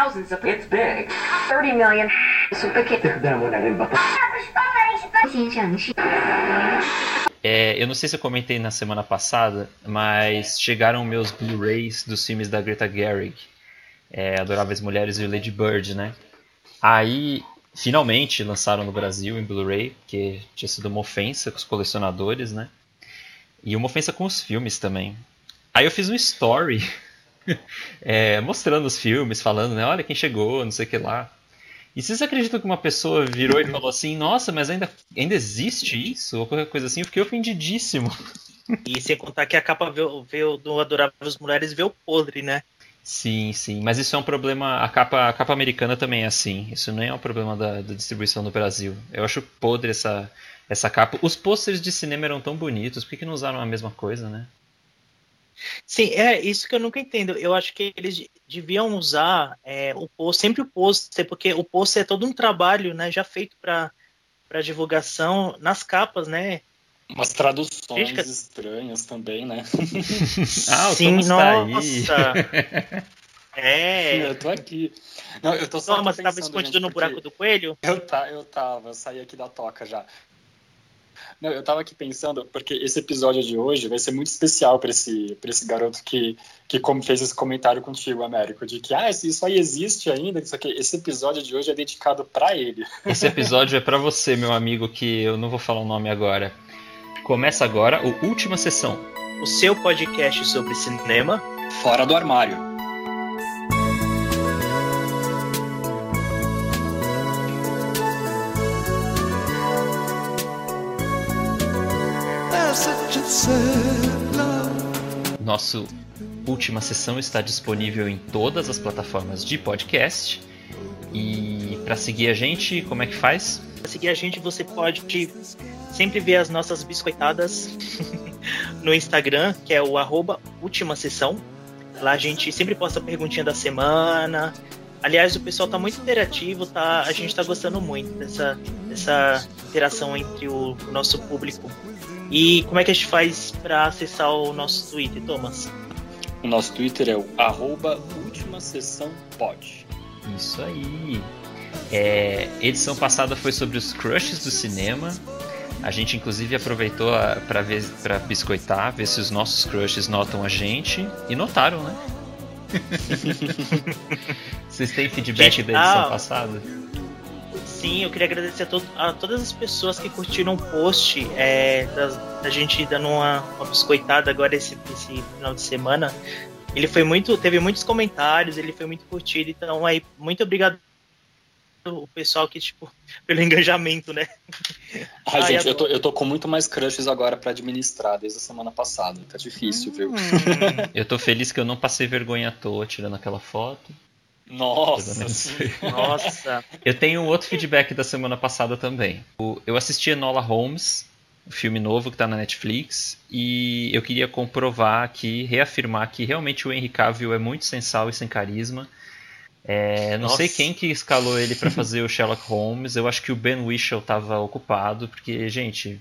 thousands of it's big. 30 million É, eu não sei se eu comentei na semana passada, mas chegaram meus Blu-rays dos filmes da Greta Gerwig, é, Adoráveis Mulheres e Lady Bird, né? Aí, finalmente lançaram no Brasil em Blu-ray, que tinha sido uma ofensa com os colecionadores, né? E uma ofensa com os filmes também. Aí eu fiz um story é, mostrando os filmes, falando, né? Olha quem chegou, não sei o que lá. E vocês acreditam que uma pessoa virou e falou assim, nossa, mas ainda, ainda existe isso? Ou qualquer coisa assim? Eu fiquei ofendidíssimo. E sem contar que a capa veio, veio do Adoráveis Mulheres veio podre, né? Sim, sim. Mas isso é um problema. A capa, a capa americana também é assim. Isso não é um problema da, da distribuição no Brasil. Eu acho podre essa, essa capa. Os pôsteres de cinema eram tão bonitos, por que, que não usaram a mesma coisa, né? Sim, é isso que eu nunca entendo. Eu acho que eles deviam usar é, o post, sempre o pôster, porque o pôster é todo um trabalho, né, já feito para para divulgação nas capas, né? Umas traduções estranhas também, né? ah, o Sim, nossa. é. Sim, eu tô aqui. Não, eu tô só Não, mas tava escondido no buraco do coelho? Eu, tá, eu tava, eu saí aqui da toca já. Não, eu tava aqui pensando, porque esse episódio de hoje vai ser muito especial para esse, pra esse garoto que, que fez esse comentário contigo, Américo, de que, ah, isso aí existe ainda, isso aqui. Esse episódio de hoje é dedicado para ele. Esse episódio é para você, meu amigo, que eu não vou falar o nome agora. Começa agora o Última Sessão. O seu podcast sobre cinema. Fora do armário. Nosso última sessão está disponível em todas as plataformas de podcast. E para seguir a gente, como é que faz? Para seguir a gente, você pode sempre ver as nossas biscoitadas no Instagram, que é o arroba última sessão. Lá a gente sempre posta a perguntinha da semana. Aliás, o pessoal tá muito interativo, tá? A gente tá gostando muito dessa, dessa interação entre o, o nosso público e como é que a gente faz para acessar o nosso Twitter, Thomas? O nosso Twitter é o arroba última sessão pod. Isso aí. É, edição passada foi sobre os crushes do cinema. A gente inclusive aproveitou para ver para biscoitar, ver se os nossos crushes notam a gente e notaram, né? Vocês têm feedback gente, da edição ah, passada? Sim, eu queria agradecer a, to a todas as pessoas que curtiram o post é, da, da, gente dando uma, uma biscoitada agora esse, esse final de semana. Ele foi muito, teve muitos comentários, ele foi muito curtido, então aí muito obrigado o pessoal que, tipo, pelo engajamento, né? Ai, gente, eu tô, eu tô com muito mais crushes agora para administrar desde a semana passada. Tá difícil, hum. viu? eu tô feliz que eu não passei vergonha à toa tirando aquela foto. Nossa! Nossa! Eu tenho outro feedback da semana passada também. Eu assisti Enola Holmes, o filme novo que está na Netflix, e eu queria comprovar aqui, reafirmar que realmente o Henry Cavill é muito sensal e sem carisma. É, não Nossa. sei quem que escalou ele para fazer o Sherlock Holmes. Eu acho que o Ben Whishaw estava ocupado, porque, gente,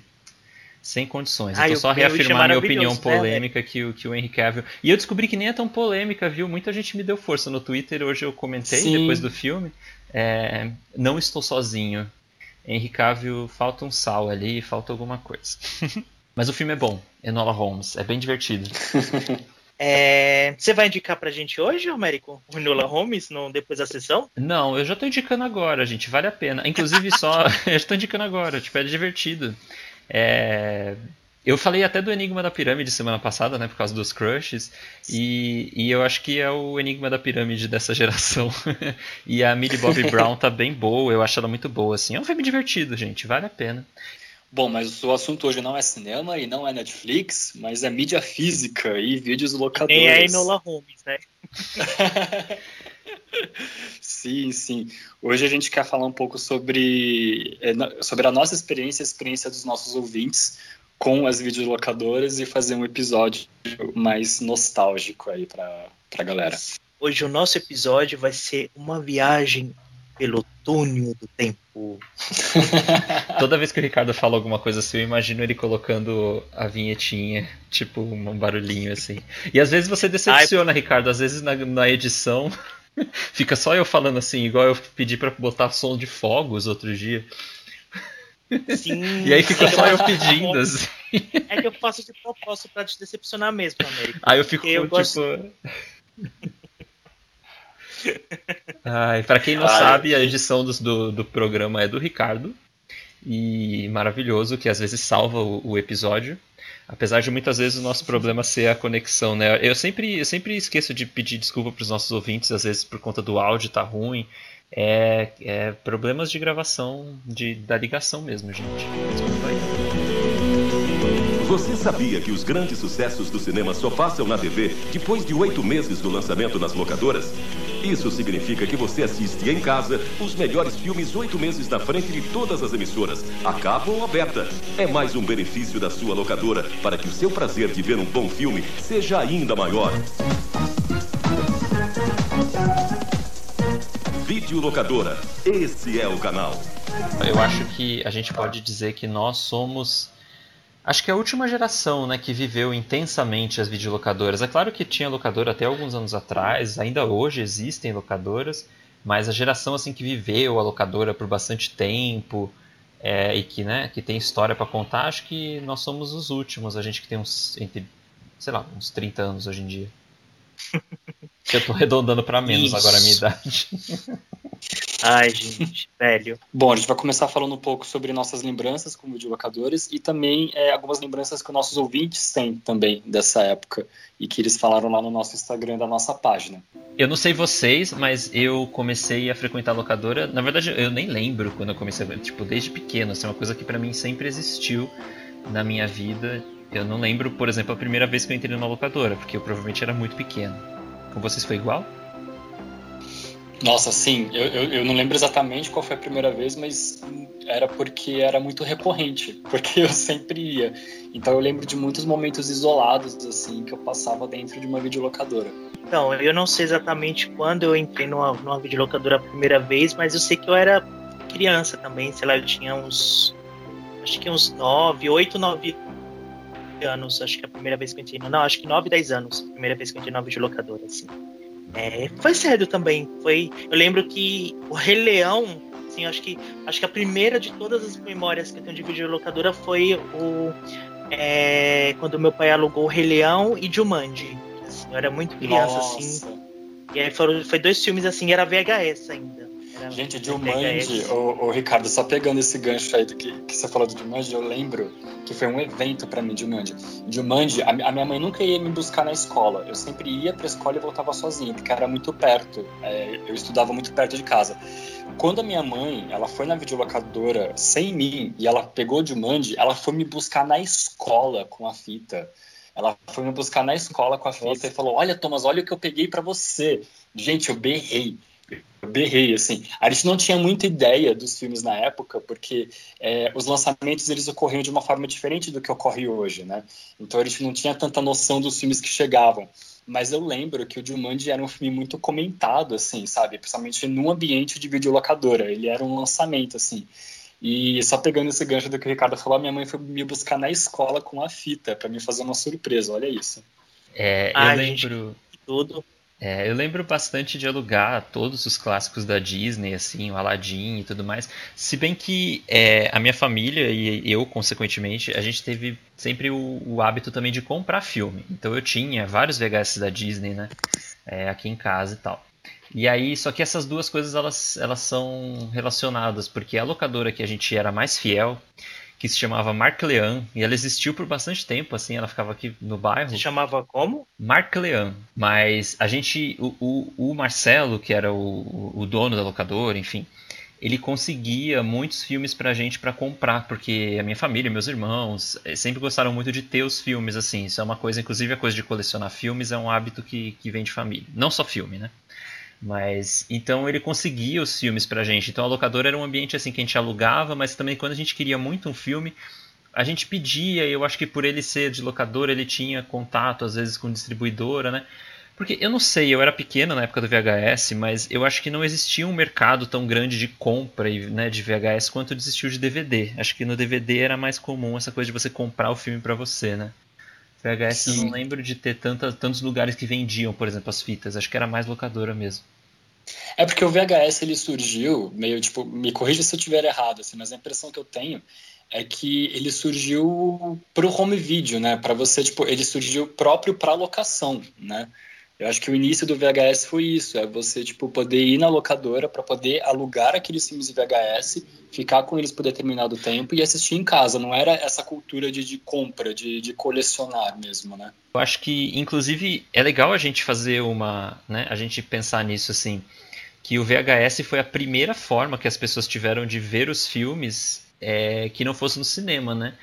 sem condições. Ah, eu tô só reafirmar minha opinião né, polêmica que, o, que o Henry Cavill. E eu descobri que nem é tão polêmica, viu? Muita gente me deu força no Twitter. Hoje eu comentei Sim. depois do filme. É, não estou sozinho. Henry Cavill falta um sal ali, falta alguma coisa. Mas o filme é bom. Enola Holmes. É bem divertido. É, você vai indicar pra gente hoje, Américo? O Enola Holmes no, depois da sessão? Não, eu já tô indicando agora, gente. Vale a pena. Inclusive, só. eu estou indicando agora. Tipo, é divertido. É, eu falei até do Enigma da Pirâmide semana passada, né, por causa dos crushes, e, e eu acho que é o Enigma da Pirâmide dessa geração. e a Millie Bobby Brown tá bem boa, eu acho ela muito boa, assim. É um filme divertido, gente, vale a pena. Bom, mas o assunto hoje não é cinema e não é Netflix, mas é mídia física e vídeos locadores. Nem é Enola Holmes, né? sim, sim. Hoje a gente quer falar um pouco sobre, é, sobre a nossa experiência, a experiência dos nossos ouvintes com as videolocadoras e fazer um episódio mais nostálgico aí para a galera. Hoje o nosso episódio vai ser uma viagem pelo túnel do tempo. Toda vez que o Ricardo fala alguma coisa assim, eu imagino ele colocando a vinhetinha, tipo um barulhinho assim. E às vezes você decepciona, Ai, Ricardo. Às vezes na, na edição Fica só eu falando assim, igual eu pedi para botar som de fogos outro dia. Sim, E aí fica sim, só eu pedindo, assim. É que eu faço de propósito pra te decepcionar mesmo, América. Aí eu fico Eu tipo. gosto- Ai, pra quem não Ai, sabe, a edição do, do, do programa é do Ricardo. E maravilhoso, que às vezes salva o, o episódio. Apesar de muitas vezes o nosso problema ser a conexão, né? Eu sempre, eu sempre esqueço de pedir desculpa pros nossos ouvintes, às vezes por conta do áudio tá ruim. É, é problemas de gravação de, da ligação mesmo, gente. Você sabia que os grandes sucessos do cinema só passam na TV depois de oito meses do lançamento nas locadoras? Isso significa que você assiste em casa os melhores filmes oito meses na frente de todas as emissoras, a cabo ou aberta. É mais um benefício da sua locadora para que o seu prazer de ver um bom filme seja ainda maior. Videolocadora, esse é o canal. Eu acho que a gente pode dizer que nós somos. Acho que é a última geração né, que viveu intensamente as videolocadoras. É claro que tinha locadora até alguns anos atrás, ainda hoje existem locadoras, mas a geração assim que viveu a locadora por bastante tempo é, e que, né, que tem história para contar, acho que nós somos os últimos. A gente que tem uns, entre, sei lá, uns 30 anos hoje em dia. Eu tô arredondando para menos Isso. agora a minha idade. Ai, gente, velho. Bom, a gente vai começar falando um pouco sobre nossas lembranças como videolocadores e também é, algumas lembranças que os nossos ouvintes têm também dessa época e que eles falaram lá no nosso Instagram da nossa página. Eu não sei vocês, mas eu comecei a frequentar a locadora. Na verdade, eu nem lembro quando eu comecei, a- tipo, desde pequeno. Assim, é uma coisa que pra mim sempre existiu na minha vida. Eu não lembro, por exemplo, a primeira vez que eu entrei numa locadora, porque eu provavelmente era muito pequeno. Com vocês foi igual? Nossa, sim, eu, eu, eu não lembro exatamente qual foi a primeira vez, mas era porque era muito recorrente, porque eu sempre ia. Então eu lembro de muitos momentos isolados, assim, que eu passava dentro de uma videolocadora. Então, eu não sei exatamente quando eu entrei numa, numa videolocadora a primeira vez, mas eu sei que eu era criança também, sei lá, eu tinha uns. Acho que uns 9, 8, 9 anos. Acho que a primeira vez que eu entrei. Não, acho que 9, 10 anos. a Primeira vez que eu entrei numa videolocadora, assim. É, foi cedo também. Foi. Eu lembro que o Rei Leão, assim, acho que acho que a primeira de todas as memórias que eu tenho de videolocadora foi o é, quando meu pai alugou o Rei Leão e Jumanji. Assim, eu era muito criança, assim. Nossa. E aí foram, foi dois filmes assim, era VHS ainda. Gente. Jumanji, ô, ô, Ricardo, só pegando esse gancho aí do que, que você falou do Jumanji, eu lembro que foi um evento pra mim, Jumanji. Jumanji, a, a minha mãe nunca ia me buscar na escola. Eu sempre ia pra escola e voltava sozinho, porque era muito perto. É, eu estudava muito perto de casa. Quando a minha mãe, ela foi na videolocadora sem mim e ela pegou o Jumanji, ela foi me buscar na escola com a fita. Ela foi me buscar na escola com a fita Nossa. e falou: Olha, Thomas, olha o que eu peguei pra você. Gente, eu berrei. Eu berrei, assim. A gente não tinha muita ideia dos filmes na época, porque é, os lançamentos eles ocorriam de uma forma diferente do que ocorre hoje, né? Então a gente não tinha tanta noção dos filmes que chegavam. Mas eu lembro que o Jumanji era um filme muito comentado, assim, sabe? Principalmente num ambiente de videolocadora. Ele era um lançamento, assim. E só pegando esse gancho do que o Ricardo falou, a minha mãe foi me buscar na escola com a fita para me fazer uma surpresa. Olha isso. É, eu Ai, gente. lembro. Tudo. É, eu lembro bastante de alugar todos os clássicos da Disney, assim, o Aladdin e tudo mais. Se bem que é, a minha família e eu, consequentemente, a gente teve sempre o, o hábito também de comprar filme. Então eu tinha vários VHS da Disney, né? é, aqui em casa e tal. E aí, só que essas duas coisas elas, elas são relacionadas, porque a locadora que a gente era mais fiel, que se chamava Marclean, e ela existiu por bastante tempo, assim, ela ficava aqui no bairro. Se chamava como? Mark Leão. Mas a gente. O, o, o Marcelo, que era o, o dono da locadora, enfim, ele conseguia muitos filmes pra gente pra comprar, porque a minha família, meus irmãos, eh, sempre gostaram muito de ter os filmes, assim. Isso é uma coisa, inclusive a coisa de colecionar filmes é um hábito que, que vem de família. Não só filme, né? Mas então ele conseguia os filmes pra gente. Então a locadora era um ambiente assim que a gente alugava, mas também quando a gente queria muito um filme, a gente pedia, e eu acho que por ele ser de locadora, ele tinha contato às vezes com distribuidora, né? Porque eu não sei, eu era pequeno na época do VHS, mas eu acho que não existia um mercado tão grande de compra né, de VHS quanto existiu de DVD. Acho que no DVD era mais comum essa coisa de você comprar o filme pra você, né? VHS eu não lembro de ter tanta, tantos lugares que vendiam, por exemplo, as fitas. Acho que era mais locadora mesmo. É porque o VHS ele surgiu meio tipo, me corrija se eu estiver errado, assim, mas a impressão que eu tenho é que ele surgiu para o home video, né? Para você, tipo, ele surgiu próprio para locação, né? Eu acho que o início do VHS foi isso, é você tipo poder ir na locadora para poder alugar aqueles filmes de VHS, ficar com eles por determinado tempo e assistir em casa. Não era essa cultura de, de compra, de, de, colecionar mesmo, né? Eu acho que, inclusive, é legal a gente fazer uma, né? A gente pensar nisso assim, que o VHS foi a primeira forma que as pessoas tiveram de ver os filmes é, que não fosse no cinema, né?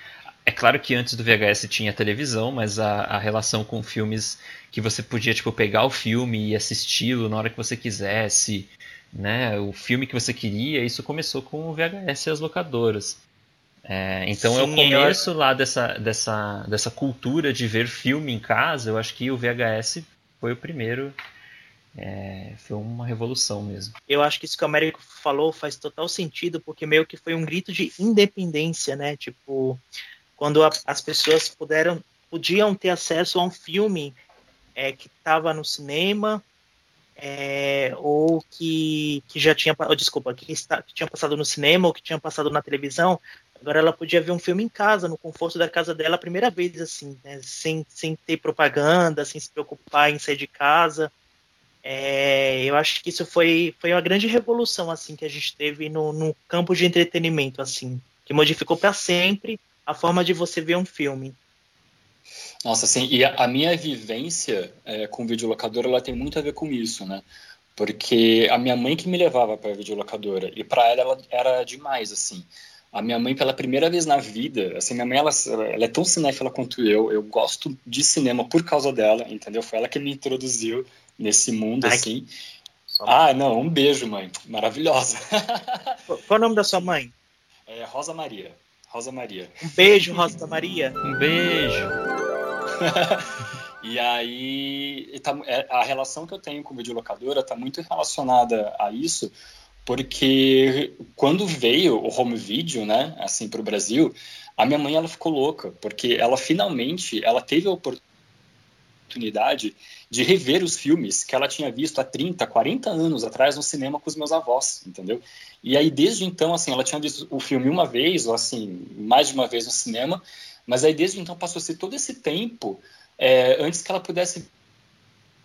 É claro que antes do VHS tinha televisão, mas a, a, relação com filmes que você podia tipo pegar o filme e assisti-lo na hora que você quisesse, né? O filme que você queria, isso começou com o VHS e as locadoras. É, então Sim, é o começo lá dessa, dessa, dessa cultura de ver filme em casa. Eu acho que o VHS foi o primeiro. É, foi uma revolução mesmo. Eu acho que isso que o Américo falou faz total sentido, porque meio que foi um grito de independência, né? Tipo, quando a, as pessoas puderam, podiam ter acesso a um filme é, que estava no cinema é, ou que, que já tinha, oh, desculpa, que, está, que tinha passado no cinema ou que tinha passado na televisão, agora ela podia ver um filme em casa, no conforto da casa dela, a primeira vez, assim, né, sem, sem ter propaganda, sem se preocupar em sair de casa. É, eu acho que isso foi, foi uma grande revolução, assim, que a gente teve no, no campo de entretenimento, assim, que modificou para sempre a forma de você ver um filme. Nossa, assim, e a, minha vivência é, com videolocadora, ela tem muito a ver com isso, né? Porque a minha mãe que me levava para a videolocadora, e para ela, ela era demais, assim. A minha mãe, pela primeira vez na vida, assim, minha mãe, ela, ela é tão cinéfila quanto eu, eu gosto de cinema por causa dela, entendeu? Foi ela que me introduziu nesse mundo, Ai, assim. Ah, não, um beijo, mãe. Maravilhosa. Qual é o nome da sua mãe? É Rosa Maria. Rosa Maria. Um beijo, Rosa Maria. Um beijo. e aí, tá, é, a relação que eu tenho com videolocadora está muito relacionada a isso, porque quando veio o home video, né, assim, para o Brasil, a minha mãe ela ficou louca, porque ela finalmente ela teve a oportunidade de rever os filmes que ela tinha visto há 30, 40 anos atrás no cinema com os meus avós, entendeu? E aí, desde então, assim, ela tinha visto o filme uma vez, ou assim, mais de uma vez no cinema, mas aí, desde então, passou-se todo esse tempo é, antes que ela pudesse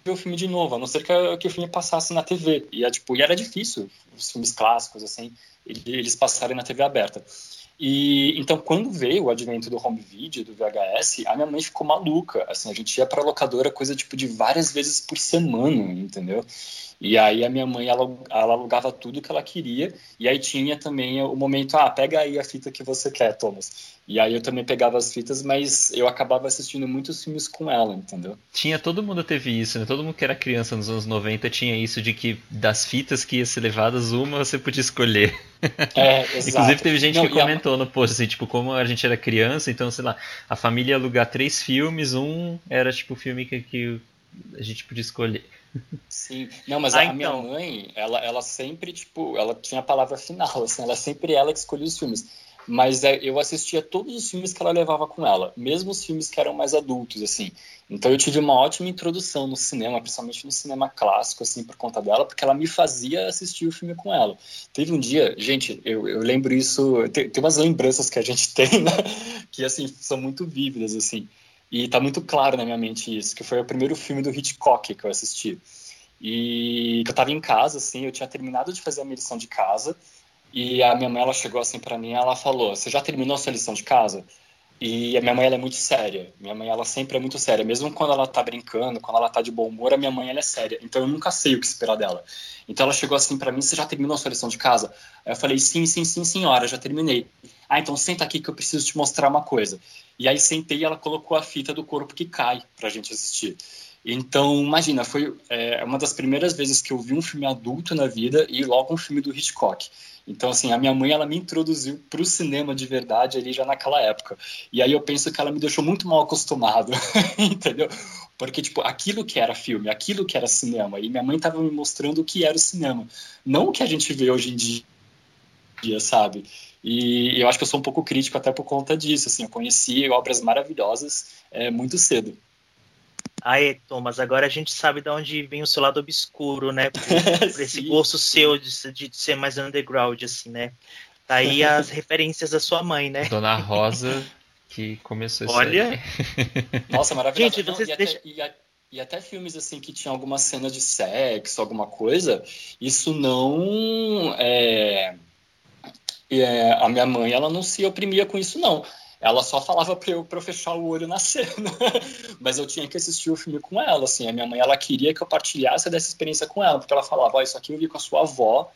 ver o filme de novo, a não ser que, que o filme passasse na TV. E, é, tipo, e era difícil, os filmes clássicos, assim, eles passarem na TV aberta. E então, quando veio o advento do home video, do VHS, a minha mãe ficou maluca. Assim, a gente ia para locadora coisa tipo de várias vezes por semana, entendeu? E aí a minha mãe, ela, ela alugava tudo que ela queria, e aí tinha também o momento, ah, pega aí a fita que você quer, Thomas. E aí eu também pegava as fitas, mas eu acabava assistindo muitos filmes com ela, entendeu? Tinha, todo mundo teve isso, né? Todo mundo que era criança nos anos 90 tinha isso de que das fitas que ia ser levadas, uma você podia escolher. É, exato. Inclusive teve gente Não, que comentou a... no post, assim, tipo, como a gente era criança, então, sei lá, a família ia alugar três filmes, um era tipo o filme que, que a gente podia escolher. Sim, não, mas ah, a então. minha mãe, ela, ela sempre, tipo, ela tinha a palavra final, assim, ela sempre ela que escolhia os filmes. Mas é, eu assistia todos os filmes que ela levava com ela, mesmo os filmes que eram mais adultos, assim. Então eu tive uma ótima introdução no cinema, principalmente no cinema clássico, assim, por conta dela, porque ela me fazia assistir o filme com ela. Teve um dia, gente, eu, eu lembro isso, tem, tem umas lembranças que a gente tem, né, que, assim, são muito vívidas, assim. E tá muito claro na minha mente isso, que foi o primeiro filme do Hitchcock que eu assisti. E que eu tava em casa, assim, eu tinha terminado de fazer a minha lição de casa, e a minha mãe, ela chegou assim para mim, ela falou, você já terminou a sua lição de casa? E a minha mãe, ela é muito séria. Minha mãe, ela sempre é muito séria. Mesmo quando ela tá brincando, quando ela tá de bom humor, a minha mãe, ela é séria. Então eu nunca sei o que esperar dela. Então ela chegou assim para mim, você já terminou a sua lição de casa? Aí eu falei, sim, sim, sim, senhora, já terminei. Ah, então senta aqui que eu preciso te mostrar uma coisa. E aí sentei e ela colocou a fita do corpo que cai pra gente assistir. Então, imagina, foi é, uma das primeiras vezes que eu vi um filme adulto na vida e logo um filme do Hitchcock. Então, assim, a minha mãe, ela me introduziu para o cinema de verdade ali já naquela época. E aí eu penso que ela me deixou muito mal acostumado, entendeu? Porque, tipo, aquilo que era filme, aquilo que era cinema. E minha mãe estava me mostrando o que era o cinema. Não o que a gente vê hoje em dia, sabe? E eu acho que eu sou um pouco crítico até por conta disso. Assim, eu conheci obras maravilhosas é, muito cedo. Aí, Thomas, agora a gente sabe de onde vem o seu lado obscuro, né? Por, por esse gosto seu de, de, ser mais underground, assim, né? Tá aí as referências da sua mãe, né? Dona Rosa, que começou isso Olha. Aí. Nossa, maravilhoso. Gente, vocês Não, e, deixam... até, e, e, até, filmes assim que tinham alguma cena de sexo, alguma coisa, isso não. É, é, a minha mãe, ela não se oprimia com isso, não. Ela só falava para eu, pra eu fechar o olho na cena. Mas eu tinha que assistir o filme com ela, assim. A minha mãe, ela queria que eu partilhasse dessa experiência com ela, porque ela falava, oh, isso aqui eu vi com a sua avó,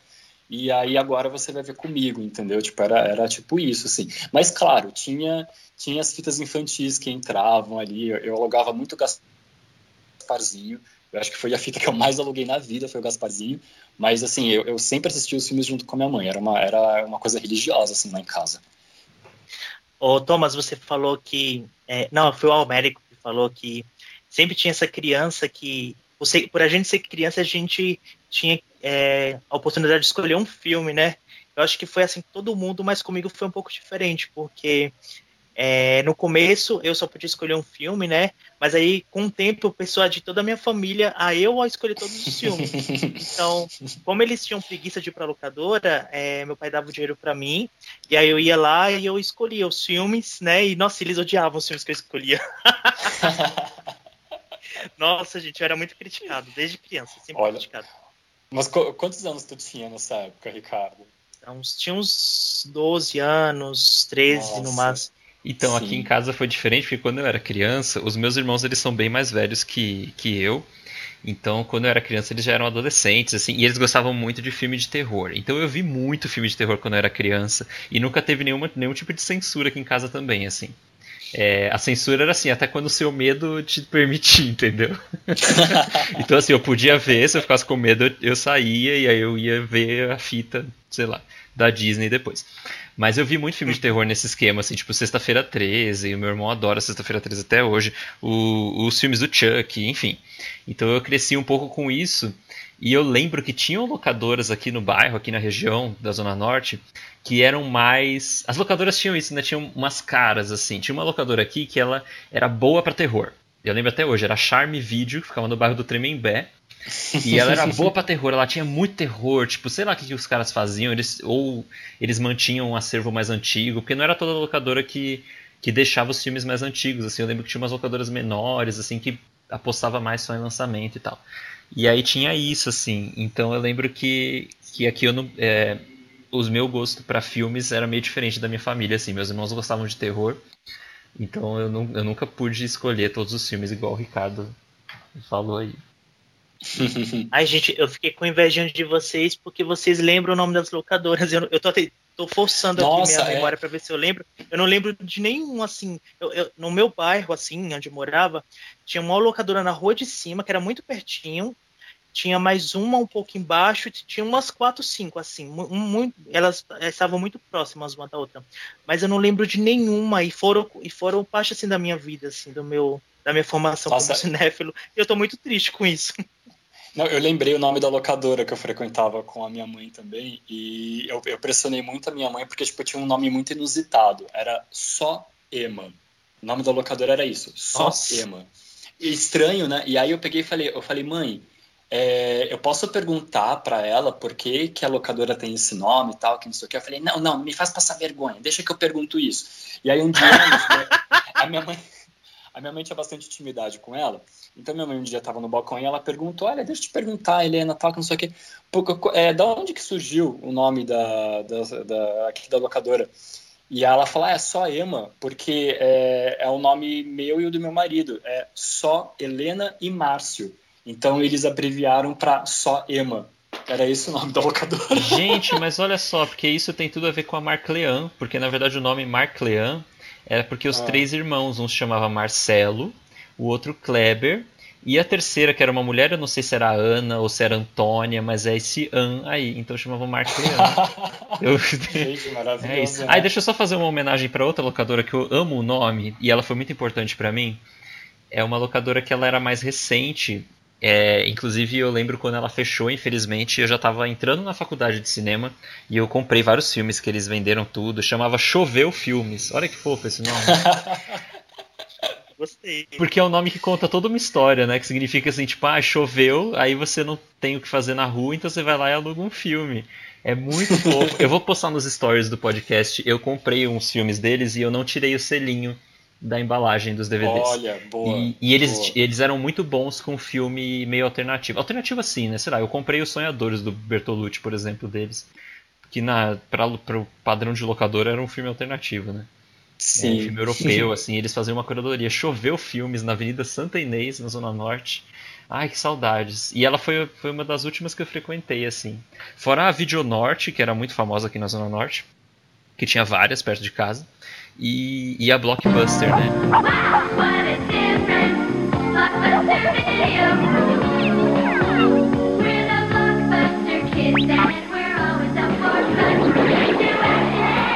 e aí agora você vai ver comigo, entendeu? Tipo, era, era tipo isso, assim. Mas, claro, tinha, tinha as fitas infantis que entravam ali, eu, eu alugava muito Gasparzinho, eu acho que foi a fita que eu mais aluguei na vida, foi o Gasparzinho, mas, assim, eu, eu sempre assistia os filmes junto com a minha mãe, era uma, era uma coisa religiosa, assim, lá em casa. Ô, Thomas, você falou que. É, não, foi o Almérico que falou que sempre tinha essa criança que. Você, por a gente ser criança, a gente tinha é, a oportunidade de escolher um filme, né? Eu acho que foi assim todo mundo, mas comigo foi um pouco diferente, porque é, no começo eu só podia escolher um filme, né? Mas aí, com o tempo, eu persuadi toda a minha família a eu a escolher todos os filmes. Então, como eles tinham preguiça de ir pra locadora, é, meu pai dava o dinheiro para mim, e aí eu ia lá e eu escolhia os filmes, né? E nossa, eles odiavam os filmes que eu escolhia. nossa, gente, eu era muito criticado, desde criança, sempre Olha, criticado. Mas quantos anos tu tinha nessa época, Ricardo? Então, tinha uns 12 anos, 13 Nossa. no máximo. Então, Sim. aqui em casa foi diferente, porque quando eu era criança, os meus irmãos eles são bem mais velhos que, que eu. Então, quando eu era criança, eles já eram adolescentes, assim, e eles gostavam muito de filme de terror. Então, eu vi muito filme de terror quando eu era criança, e nunca teve nenhuma, nenhum tipo de censura aqui em casa também, assim. É, a censura era assim, até quando o seu medo te permitia, entendeu? então, assim, eu podia ver, se eu ficasse com medo, eu, eu saía e aí eu ia ver a fita, sei lá, da Disney depois. Mas eu vi muito filme de terror nesse esquema, assim, tipo Sexta-feira 13, o meu irmão adora Sexta-feira 13 até hoje, o- os filmes do Chuck, enfim. Então eu cresci um pouco com isso, e eu lembro que tinham locadoras aqui no bairro, aqui na região da Zona Norte, que eram mais. As locadoras tinham isso, né? Tinham umas caras, assim. Tinha uma locadora aqui que ela era boa pra terror. Eu lembro até hoje, era Charme Video, que ficava no bairro do Tremembé. E ela era boa pra terror, ela tinha muito terror, tipo, sei lá o que, que os caras faziam, eles, ou eles mantinham um acervo mais antigo, porque não era toda locadora que, que deixava os filmes mais antigos, assim, eu lembro que tinha umas locadoras menores, assim, que apostava mais só em lançamento e tal. E aí tinha isso, assim, então eu lembro que, que aqui eu não. É, os meu gosto pra filmes era meio diferente da minha família, assim, meus irmãos gostavam de terror, então eu, nu- eu nunca pude escolher todos os filmes igual o Ricardo falou aí. Ai, gente, eu fiquei com invejinha de vocês porque vocês lembram o nome das locadoras. Eu, eu tô, tô forçando Nossa, aqui minha é. memória pra ver se eu lembro. Eu não lembro de nenhum, assim. eu- eu- no meu bairro, assim, onde eu morava, tinha uma locadora na rua de cima, que era muito pertinho. Tinha mais uma um pouco embaixo, tinha umas quatro, cinco, assim. mu- Muito, elas eh, estavam muito próximas uma da outra. Mas eu não lembro de nenhuma, e foram, e foram parte, assim, da minha vida, assim, do meu, da minha formação Nossa. como cinéfilo. E eu tô muito triste com isso. Não, eu lembrei o nome da locadora que eu frequentava com a minha mãe também, e eu, eu pressionei muito a minha mãe porque tipo, tinha um nome muito inusitado. Era só Ema. O nome da locadora era isso, só Nossa. Ema. E estranho, né? E aí eu peguei e falei, eu falei, mãe, é, eu posso perguntar pra ela por que, que a locadora tem esse nome e tal, que não sei o que. Eu falei, não, não, me faz passar vergonha, deixa que eu pergunto isso. E aí um dia a minha mãe, a minha mãe tinha bastante intimidade com ela. Então minha mãe um dia estava no balcão e ela perguntou, olha, deixa eu te perguntar, Helena, tal, que não sei o quê. Porque, é, da onde que surgiu o nome da, da, da, aqui da locadora? E ela falou, ah, é só Ema, porque é, é o nome meu e o do meu marido. É só Helena e Márcio. Então eles abreviaram para só Ema. Era esse o nome da locadora. Gente, mas olha só, porque isso tem tudo a ver com a Marclean, porque na verdade o nome Marclean era porque os Ah. três irmãos, um se chamava Marcelo, o outro Kleber, e a terceira, que era uma mulher, eu não sei se era Ana ou se era Antônia, mas é esse An aí, então chamavam Marclean. Eu- Gente, maravilhoso. É isso. né? Aí deixa eu só fazer uma homenagem para outra locadora que eu amo o nome e ela foi muito importante para mim. É uma locadora que ela era mais recente. É, inclusive eu lembro quando ela fechou, infelizmente, eu já estava entrando na faculdade de cinema e eu comprei vários filmes que eles venderam tudo. Chamava Choveu Filmes. Olha que fofo esse nome. Gostei. Porque é um nome que conta toda uma história, né? Que significa assim, tipo, ah, choveu, aí você não tem o que fazer na rua, então você vai lá e aluga um filme. É muito fofo. eu vou postar nos stories do podcast. Eu comprei uns filmes deles e eu não tirei o selinho da embalagem dos DVDs. Olha, boa. E, e eles, boa. eles eram muito bons com filme meio alternativo. Alternativo assim, né? Sei lá, eu comprei os Sonhadores do Bertolucci, por exemplo, deles. Que na, pra, pro padrão de locador era um filme alternativo, né? Sim. É um filme europeu, assim, eles faziam uma curadoria. Choveu filmes na Avenida Santa Inês, na Zona Norte. Ai, que saudades. E ela foi, foi uma das últimas que eu frequentei, assim. Fora a Video Norte, que era muito famosa aqui na Zona Norte, que tinha várias perto de casa. E, e a Blockbuster, né?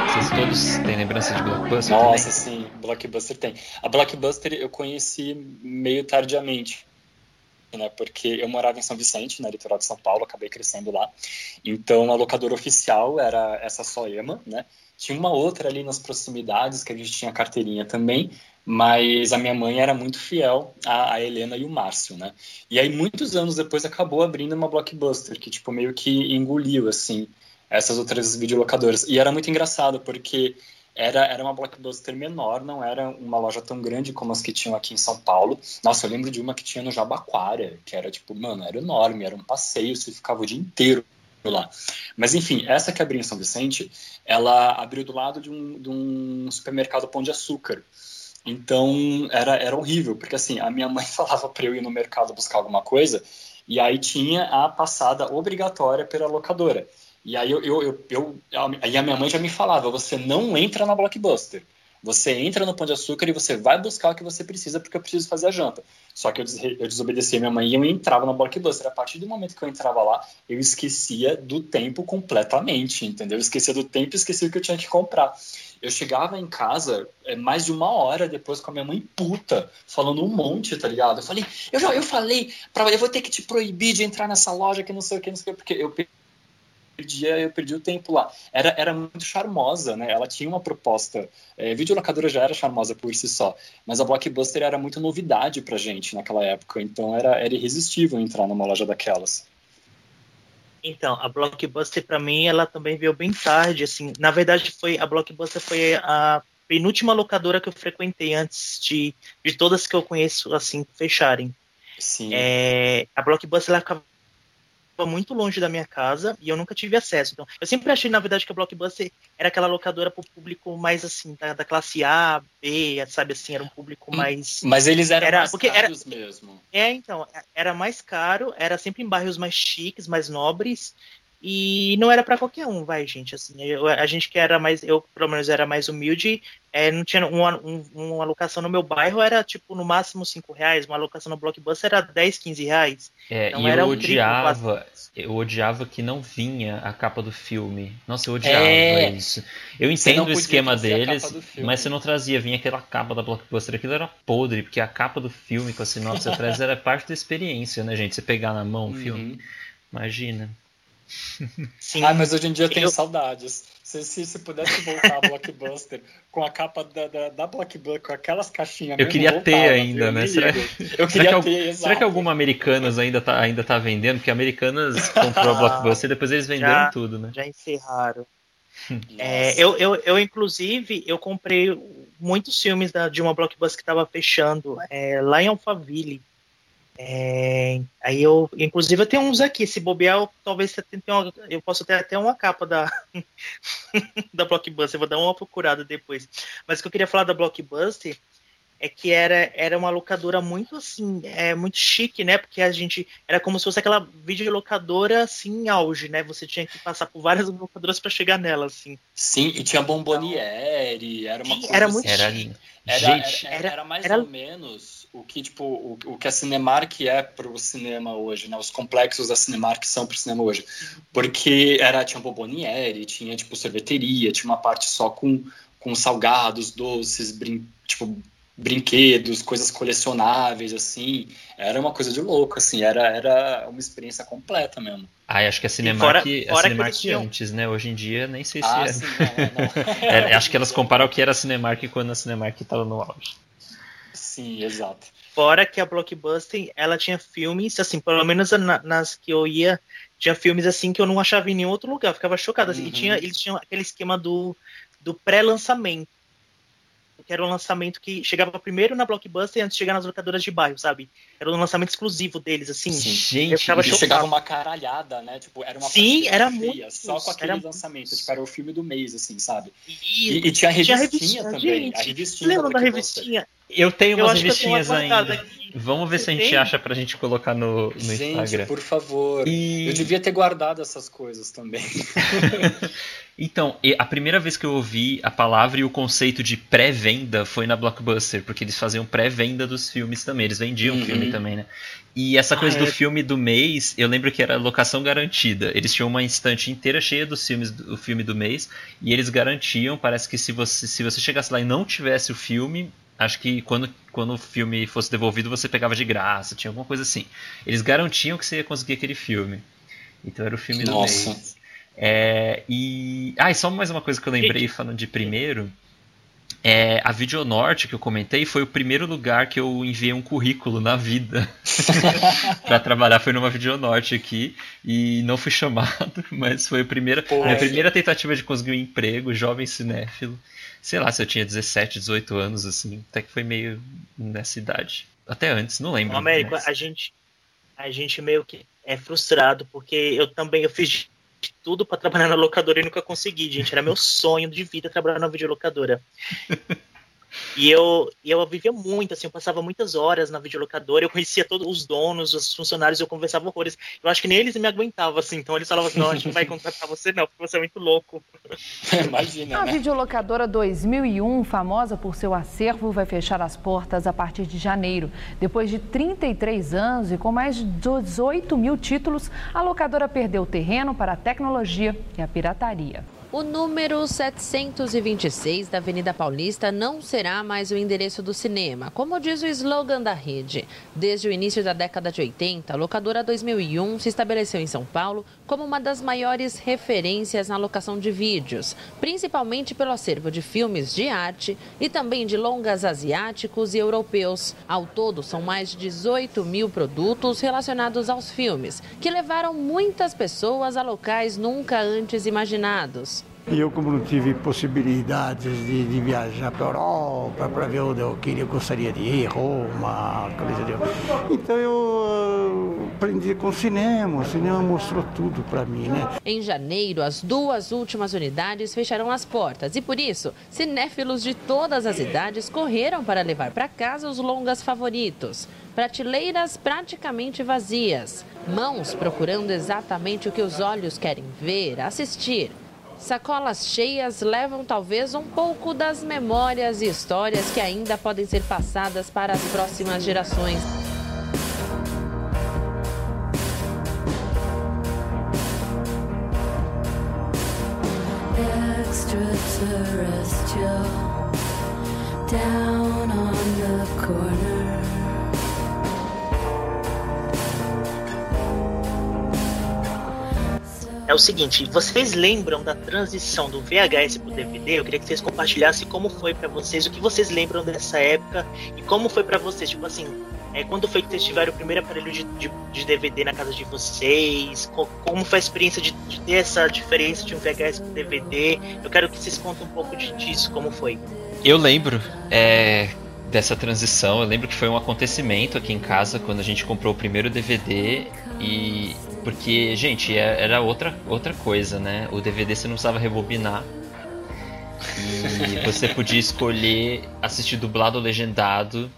Vocês todos têm lembrança de Blockbuster Nossa, também? sim, Blockbuster tem. A Blockbuster eu conheci meio tardiamente, né? Porque eu morava em São Vicente, na litoral de São Paulo, acabei crescendo lá. Então a locadora oficial era essa Soema, né? Tinha uma outra ali nas proximidades que a gente tinha carteirinha também, mas a minha mãe era muito fiel à, à Helena e o Márcio, né? E aí muitos anos depois acabou abrindo uma Blockbuster que tipo meio que engoliu assim essas outras videolocadoras. E era muito engraçado porque era, era uma blockbuster menor, não era uma loja tão grande como as que tinham aqui em São Paulo. Nossa, eu lembro de uma que tinha no Jabaquara, que era tipo, mano, era enorme, era um passeio, você ficava o dia inteiro lá. Mas enfim, essa que abriu em São Vicente, ela abriu do lado de um, de um supermercado Pão de Açúcar. Então era, era horrível, porque assim, a minha mãe falava para eu ir no mercado buscar alguma coisa, e aí tinha a passada obrigatória pela locadora. E aí eu, eu, eu, eu a minha mãe já me falava, você não entra na Blockbuster. Você entra no Pão de Açúcar e você vai buscar o que você precisa porque eu preciso fazer a janta. Só que eu, des eu desobedecia a minha mãe e eu entrava na Blockbuster. A partir do momento que eu entrava lá, eu esquecia do tempo completamente, entendeu? Eu esquecia do tempo e esquecia o que eu tinha que comprar. Eu chegava em casa é, mais de uma hora depois com a minha mãe puta, falando um monte, tá ligado? Eu falei, eu já eu falei, pra, eu vou ter que te proibir de entrar nessa loja que não sei o que, não sei o que, porque eu perdia, eu perdi o tempo lá. Era, era muito charmosa, né? Ela tinha uma proposta. É, videolocadora já era charmosa por si só, mas a Blockbuster era muito novidade pra gente naquela época, então era, era irresistível entrar numa loja daquelas. Então, a Blockbuster pra mim, ela também veio bem tarde, assim. Na verdade, foi a Blockbuster foi a penúltima locadora que eu frequentei antes de, de todas que eu conheço, assim, fecharem. Sim. É, a Blockbuster ela ficava muito longe da minha casa e eu nunca tive acesso. Então, eu sempre achei, na verdade, que a Blockbuster era aquela locadora para o público mais assim, da, da, classe A, B, sabe assim, era um público mais. Mas eles eram Era- mais porque caros mesmo. É, então, era mais caro, era sempre em bairros mais chiques, mais nobres. E não era para qualquer um, vai, gente. Assim, eu- a gente que era mais, eu pelo menos era mais humilde, é, não tinha uma, um- uma alocação no meu bairro, era tipo no máximo 5 reais, uma alocação no Blockbuster era 10, 15 reais. É, Não e era eu odiava, eu odiava que não vinha a capa do filme. Nossa, eu odiava É. isso. Eu entendo o esquema deles, filme. mas você não trazia, vinha aquela capa da Blockbuster, aquilo era podre, porque a capa do filme com a sinopse atrás era parte da experiência, né, gente? Você pegar na mão o filme, Uhum. imagina. Sim, Ah, mas hoje em dia eu tenho Eu- saudades. Se, se, se pudesse voltar a Blockbuster com a capa da, da, da Blockbuster, com aquelas caixinhas Eu mesmo, queria voltava, ter ainda, né? Será-. Eu Será queria que, al- ter, será que alguma Americanas ainda tá, ainda tá vendendo? Porque a Americanas comprou a Blockbuster e depois eles venderam Já. tudo, né? já encerraram. Nossa. É, eu, eu, eu, inclusive, eu comprei muitos filmes da, de uma blockbuster que estava fechando é, lá em Alphaville. É, aí eu, inclusive, eu tenho uns aqui. Se bobear, eu, talvez uma, eu possa ter até uma capa da, da blockbuster. Eu vou dar uma procurada depois. Mas o que eu queria falar da blockbuster é que era, era uma locadora muito assim, é muito chique, né? Porque a gente era como se fosse aquela videolocadora assim em auge, né? Você tinha que passar por várias locadoras para chegar nela, assim. Sim, e tinha Bomboniere, era uma Sim, coisa era assim. muito Era, Era, gente, era, era- era mais era- ou menos o que, tipo, o, o que a Cinemark é pro cinema hoje, né? Os complexos da Cinemark são pro cinema hoje. Porque era, tinha Bomboniere, tinha, tipo, sorveteria, tinha uma parte só com, com salgados, doces, brin tipo, brinquedos, coisas colecionáveis, assim. Era uma coisa de louco, assim. Era, era uma experiência completa mesmo. Ai, acho que a fora- Cinemark, fora a que Cinemark tinham- antes, né? Hoje em dia, nem sei se Ah, é. sim, não, não. É, acho que elas comparam o que era a Cinemark quando a Cinemark estava no auge. Sim, exato. Fora que a Blockbuster, ela tinha filmes, assim, pelo menos na- nas que eu ia, tinha filmes assim que eu não achava em nenhum outro lugar, eu ficava chocado. Assim, e Uhum. tinha, eles tinham aquele esquema do, do pré-lançamento. Que era um lançamento que chegava primeiro na Blockbuster antes de chegar nas locadoras de bairro, sabe? Era um lançamento exclusivo deles, assim. Sim. Eu Gente, E chocado. chegava uma caralhada, né? Tipo, era uma Sim, era muito, Só com aquele era lançamento. Tipo, era o filme do mês, assim, sabe? E, E, e tinha a tinha revistinha, também. gente. a revistinha Lembra da Blockbuster. revistinha? eu tenho Eu umas acho que eu revistinhas ainda. aqui. Vamos ver se a gente Tem? acha pra gente colocar no, no Gente, Instagram. por favor. E- Eu devia ter guardado essas coisas também. Então, e a primeira vez que eu ouvi a palavra e o conceito de pré-venda foi na Blockbuster, porque eles faziam pré-venda dos filmes também, eles vendiam Uhum. filme também, né? E essa coisa Ah, do é. filme do mês, eu lembro que era locação garantida. Eles tinham uma estante inteira cheia dos filmes do o filme do mês e eles garantiam, parece que se você se você chegasse lá e não tivesse o filme, acho que quando, quando o filme fosse devolvido você pegava de graça, tinha alguma coisa assim. Eles garantiam que você ia conseguir aquele filme. Então era o filme do Nossa. mês. É, e. Ah, e só mais uma coisa que eu lembrei falando de primeiro. É, a Videonorte que eu comentei foi o primeiro lugar que eu enviei um currículo na vida para trabalhar. Foi numa Videonorte aqui e não fui chamado, mas foi a primeira, Pô, minha é. primeira tentativa de conseguir um emprego, jovem cinéfilo. Sei lá se eu tinha 17, 18 anos, assim, até que foi meio nessa idade. Até antes, não lembro. Ô, Américo, mas- a gente, a gente meio que é frustrado, porque eu também eu fiz de tudo pra trabalhar na locadora e nunca consegui, gente. Era meu sonho de vida trabalhar na videolocadora. E eu, eu vivia muito, assim, eu passava muitas horas na videolocadora, eu conhecia todos os donos, os funcionários, eu conversava horrores. Eu acho que nem eles me aguentavam, assim, então eles falavam assim, não, a gente não vai contratar você não, porque você é muito louco. Imagina, A né? videolocadora 2001, famosa por seu acervo, vai fechar as portas a partir de janeiro. Depois de 33 anos e com mais de 18 mil títulos, a locadora perdeu terreno para a tecnologia e a pirataria. O número 726 da Avenida Paulista não será mais o endereço do cinema, como diz o slogan da rede. Desde o início da década de 80, a locadora 2001 se estabeleceu em São Paulo como uma das maiores referências na locação de vídeos, principalmente pelo acervo de filmes de arte e também de longas asiáticos e europeus. Ao todo, são mais de 18 mil produtos relacionados aos filmes, que levaram muitas pessoas a locais nunca antes imaginados. E eu, como não tive possibilidades de, de viajar para a Europa para ver onde eu queria, gostaria de ir, Roma, coisa de... Então eu ah, aprendi com o cinema, o cinema mostrou tudo para mim, né? Em janeiro, as duas últimas unidades fecharão as portas e, por isso, cinéfilos de todas as idades correram para levar para casa os longas favoritos. Prateleiras praticamente vazias, mãos procurando exatamente o que os olhos querem ver, assistir. Sacolas cheias levam talvez um pouco das memórias e histórias que ainda podem ser passadas para as próximas gerações. extraterrestrial down on the corner. É o seguinte, vocês lembram da transição do VHS pro DVD? Eu queria que vocês compartilhassem como foi pra vocês, o que vocês lembram dessa época e como foi pra vocês, tipo assim, é, quando foi que vocês tiveram o primeiro aparelho de, de- de DVD na casa de vocês? Co- como foi a experiência de, de ter essa diferença de um VHS pro DVD? Eu quero que vocês contem um pouco de- disso, como foi. Eu lembro é, dessa transição, eu lembro que foi um acontecimento aqui em casa quando a gente comprou o primeiro DVD e porque, gente, é- era outra, outra coisa, né? O DVD você não precisava rebobinar. E você podia escolher assistir dublado ou legendado.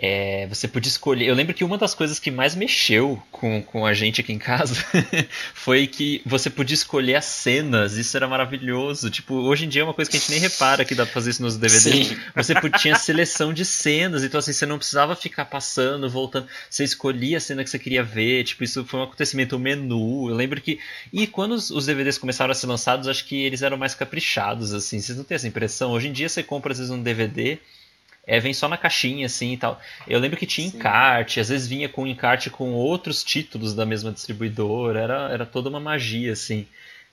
É, você podia escolher. Eu lembro que uma das coisas que mais mexeu com, com a gente aqui em casa foi que você podia escolher as cenas. Isso era maravilhoso. Tipo, hoje em dia é uma coisa que a gente nem repara que dá pra fazer isso nos DVDs. Sim. Você pu- tinha seleção de cenas, então assim, você não precisava ficar passando, voltando. Você escolhia a cena que você queria ver. Tipo, isso foi um acontecimento, o menu. Eu lembro que. E quando os, os DVDs começaram a ser lançados, acho que eles eram mais caprichados, assim. Vocês não têm essa impressão? Hoje em dia você compra, às vezes, um DVD. É, vem só na caixinha, assim e tal. Eu lembro que tinha Sim. encarte, às vezes vinha com encarte com outros títulos da mesma distribuidora, era, era toda uma magia, assim.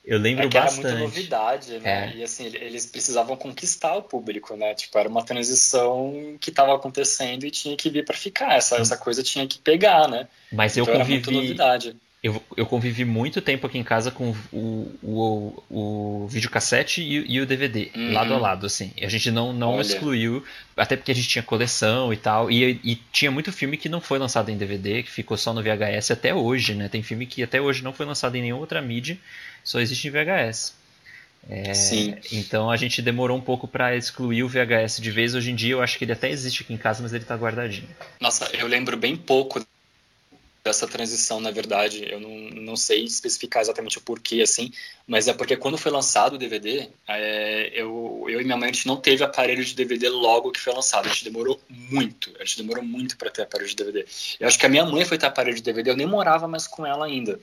Eu lembro É que era bastante. muita novidade, né? É. E assim, ele- eles precisavam conquistar o público, né? Tipo, era uma transição que estava acontecendo e tinha que vir para ficar. Essa, essa coisa tinha que pegar, né? Mas eu então era convivi. novidade. Eu, eu convivi muito tempo aqui em casa com o, o, o videocassete e, e o DVD, Uhum. lado a lado, assim. E a gente não, não Olha. excluiu, até porque a gente tinha coleção e tal. E, e tinha muito filme que não foi lançado em DVD, que ficou só no VHS até hoje, né? Tem filme que até hoje não foi lançado em nenhuma outra mídia, só existe em VHS. É, Sim. Então a gente demorou um pouco pra excluir o VHS de vez. Hoje em dia eu acho que ele até existe aqui em casa, mas ele tá guardadinho. Nossa, eu lembro bem pouco dessa transição, na verdade. Eu não, não sei especificar exatamente o porquê, assim, mas é porque quando foi lançado o DVD, é, eu, eu e minha mãe a gente não teve aparelho de DVD logo que foi lançado. A gente demorou muito, a gente demorou muito para ter aparelho de DVD. Eu acho que a minha mãe foi ter aparelho de DVD, eu nem morava mais com ela ainda.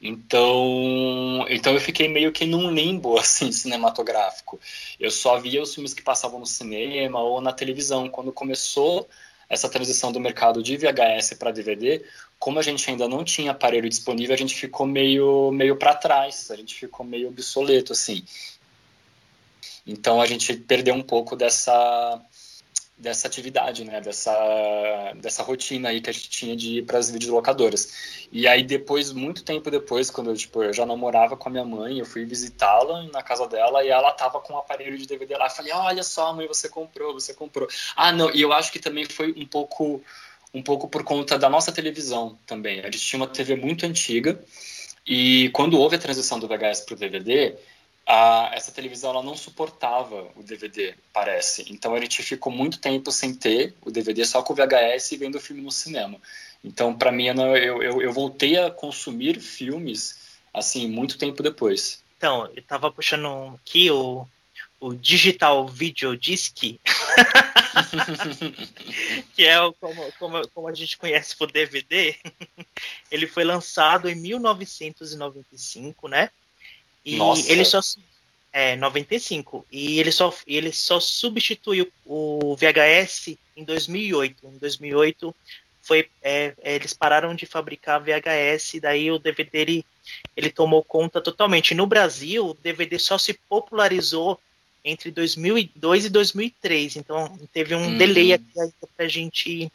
Então, então eu fiquei meio que num limbo assim cinematográfico. Eu só via os filmes que passavam no cinema ou na televisão. Quando começou essa transição do mercado de VHS para DVD, como a gente ainda não tinha aparelho disponível, a gente ficou meio meio para trás, a gente ficou meio obsoleto assim. Então a gente perdeu um pouco dessa dessa atividade, né, dessa dessa rotina aí que a gente tinha de ir para as videolocadoras. E aí depois, muito tempo depois, quando eu, tipo, eu já namorava com a minha mãe, eu fui visitá-la na casa dela e ela tava com um aparelho de DVD lá. Eu falei: "Olha só, mãe, você comprou, você comprou". Ah, não, e eu acho que também foi um pouco um pouco por conta da nossa televisão também. A gente tinha uma TV muito antiga e quando houve a transição do VHS para o DVD, a, essa televisão ela não suportava o DVD, parece. Então a gente ficou muito tempo sem ter o DVD, só com o VHS e vendo o filme no cinema. Então, para mim, eu, eu, eu, voltei a consumir filmes assim muito tempo depois. Então, eu tava puxando aqui o, o Digital Video Disc, que é o, como, como, como a gente conhece por DVD. Ele foi lançado em 1995, né? E Nossa. ele só é 95 e ele só ele só substituiu o VHS em 2008. Em 2008 foi é, é, eles pararam de fabricar VHS daí o DVD ele, ele tomou conta totalmente. No Brasil, o DVD só se popularizou entre 2002 e 2003. Então teve um Uhum. delay aqui pra gente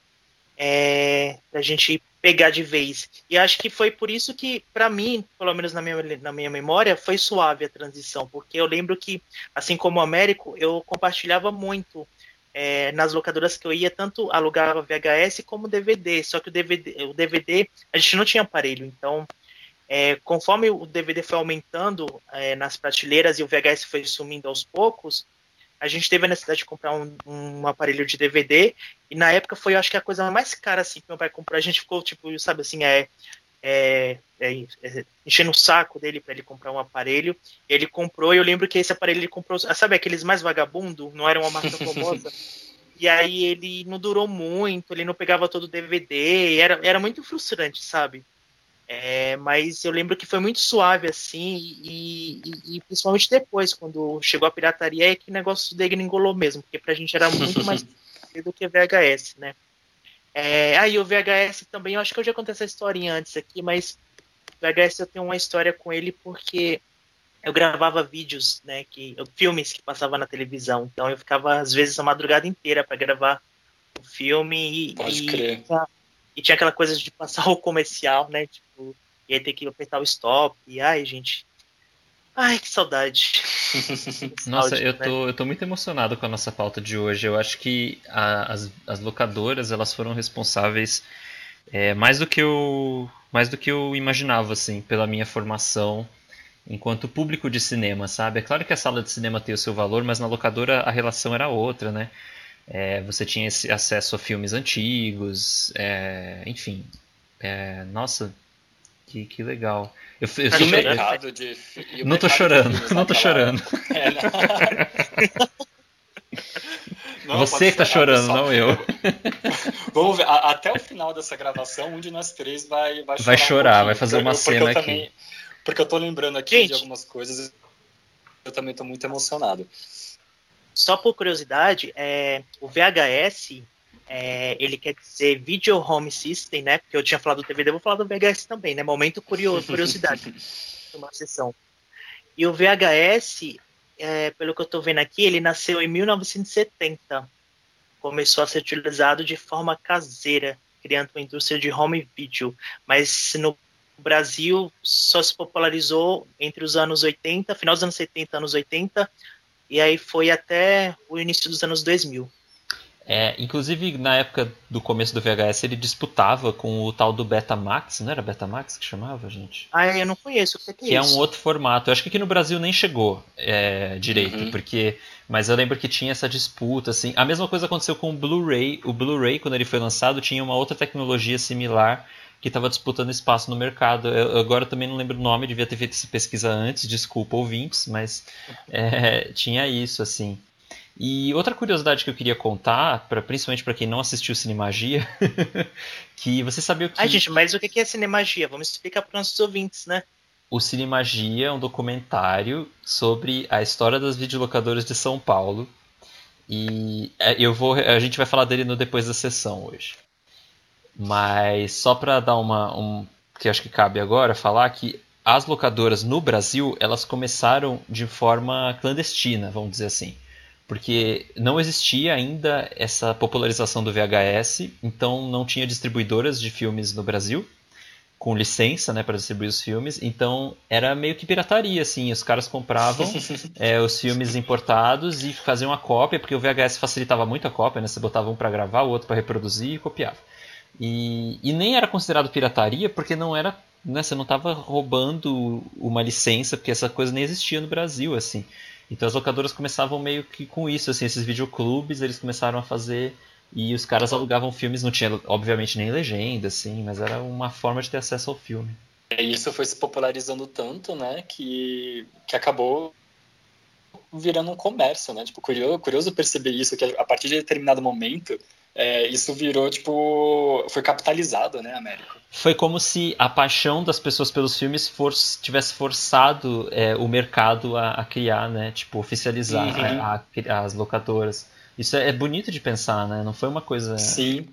é, pra gente pegar de vez. E acho que foi por isso que, para mim, pelo menos na minha, na minha memória, foi suave a transição, porque eu lembro que, assim como o Américo, eu compartilhava muito é, nas locadoras que eu ia, tanto alugava VHS como DVD, só que o DVD, o DVD a gente não tinha aparelho, então é, conforme o DVD foi aumentando é, nas prateleiras e o VHS foi sumindo aos poucos, a gente teve a necessidade de comprar um, um aparelho de DVD e na época foi, acho que a coisa mais cara assim que meu pai comprou. A gente ficou tipo, sabe assim, é, é, é, é, enchendo o saco dele para ele comprar um aparelho. Ele comprou e eu lembro que esse aparelho ele comprou, sabe aqueles mais vagabundo, não era uma marca famosa. E aí ele não durou muito, ele não pegava todo o DVD, era, era muito frustrante, sabe? É, mas eu lembro que foi muito suave assim, e, e- e principalmente depois, quando chegou a pirataria, é que o negócio degringolou mesmo, porque pra gente era muito mais do que VHS, né? É, aí o VHS também, eu acho que eu já contei essa historinha antes aqui, mas o VHS eu tenho uma história com ele porque eu gravava vídeos, né, que filmes que passavam na televisão, então eu ficava às vezes a madrugada inteira para gravar o filme e, Pode e- crer. E tinha aquela coisa de passar o comercial, né? Tipo, e aí ter que apertar o stop. E ai, gente. Ai, que saudade. Nossa, eu né? tô, eu tô muito emocionado com a nossa pauta de hoje. Eu acho que a- as, as locadoras elas foram responsáveis é, mais do que eu mais do que eu imaginava assim pela minha formação enquanto público de cinema, sabe? É claro que a sala de cinema tem o seu valor, mas na locadora a relação era outra, né? É, você tinha esse acesso a filmes antigos, é, enfim. É, nossa, que, que legal. Eu, eu Tá E de. e o Não tô chorando, não tô chorando. É, não. Não, Você que tá chorando, pessoal. não eu. Vamos ver, a- até o final dessa gravação, um de nós três vai vai chorar. Vai um chorar, pouquinho, vai fazer uma eu- porque eu cena aqui. também- Porque eu tô lembrando aqui Gente. de algumas coisas. Eu também tô muito emocionado. Só por curiosidade, é, o VHS, é, ele quer dizer Video Home System, né? Porque eu tinha falado do DVD, vou falar do VHS também, né? Momento curio- curiosidade. uma sessão. E o VHS, é, pelo que eu estou vendo aqui, ele nasceu em 1970. Começou a ser utilizado de forma caseira, criando uma indústria de home video. Mas no Brasil só se popularizou entre os anos 80, final dos anos 70, anos 80, e aí foi até o início dos anos 2000. É, inclusive, na época do começo do VHS, ele disputava com o tal do Betamax, não era Betamax que chamava, gente? Ah, eu não conheço, o que é, Que é isso? um outro formato. Eu acho que aqui no Brasil nem chegou é, direito, Uhum. porque. Mas eu lembro que tinha essa disputa, assim. A mesma coisa aconteceu com o Blu-ray. O Blu-ray, quando ele foi lançado, tinha uma outra tecnologia similar que estava disputando espaço no mercado. Eu, agora também não lembro o nome, devia ter feito essa pesquisa antes, desculpa ouvintes, mas é, tinha isso, assim. E outra curiosidade que eu queria contar, pra, principalmente para quem não assistiu Cinemagia, que você sabia que Ai, gente, mas o que é cinemagia? Vamos explicar para os nossos ouvintes, né? o Cinemagia é um documentário sobre a história das videolocadoras de São Paulo. E é, eu vou, a gente vai falar dele no depois da sessão hoje. Mas só para dar uma, um, que acho que cabe agora falar que as locadoras no Brasil elas começaram de forma clandestina, vamos dizer assim, porque não existia ainda essa popularização do VHS, então não tinha distribuidoras de filmes no Brasil com licença, né, para distribuir os filmes. Então era meio que pirataria, assim. Os caras compravam é, os filmes importados e faziam a cópia, porque o VHS facilitava muito a cópia, né? Você botava um para gravar, o outro para reproduzir e copiava. E, e nem era considerado pirataria, porque não era, né? Você não estava roubando uma licença, porque essa coisa nem existia no Brasil, assim. Então as locadoras começavam meio que com isso, assim, esses videoclubes, eles começaram a fazer e os caras alugavam filmes, não tinha obviamente nem legenda, assim, mas era uma forma de ter acesso ao filme. E isso foi se popularizando tanto, né, que, que acabou virando um comércio, né? Tipo, curioso, curioso perceber isso, que a partir de determinado momento, é, isso virou, tipo, foi capitalizado, né, Américo? Foi como se a paixão das pessoas pelos filmes for, tivesse forçado é, o mercado a, a criar, né? Tipo, oficializar Uhum. a- a- as locadoras. Isso é, é bonito de pensar, né? Não foi uma coisa. Sim,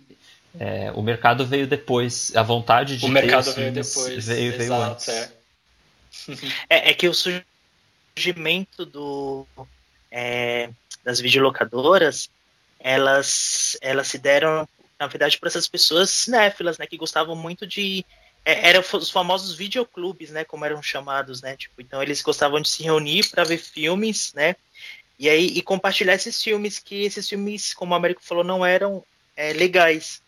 é, o mercado veio depois. A vontade de o ter mercado os veio depois. Veio, veio Exato, antes. é. É, é que o surgimento do, é, das videolocadoras, elas, elas se deram, na verdade, para essas pessoas cinéfilas, né, que gostavam muito de é, eram os famosos videoclubes, né, como eram chamados, né, tipo, então eles gostavam de se reunir para ver filmes, né, e aí e compartilhar esses filmes que esses filmes, como o Américo falou, não eram é, legais.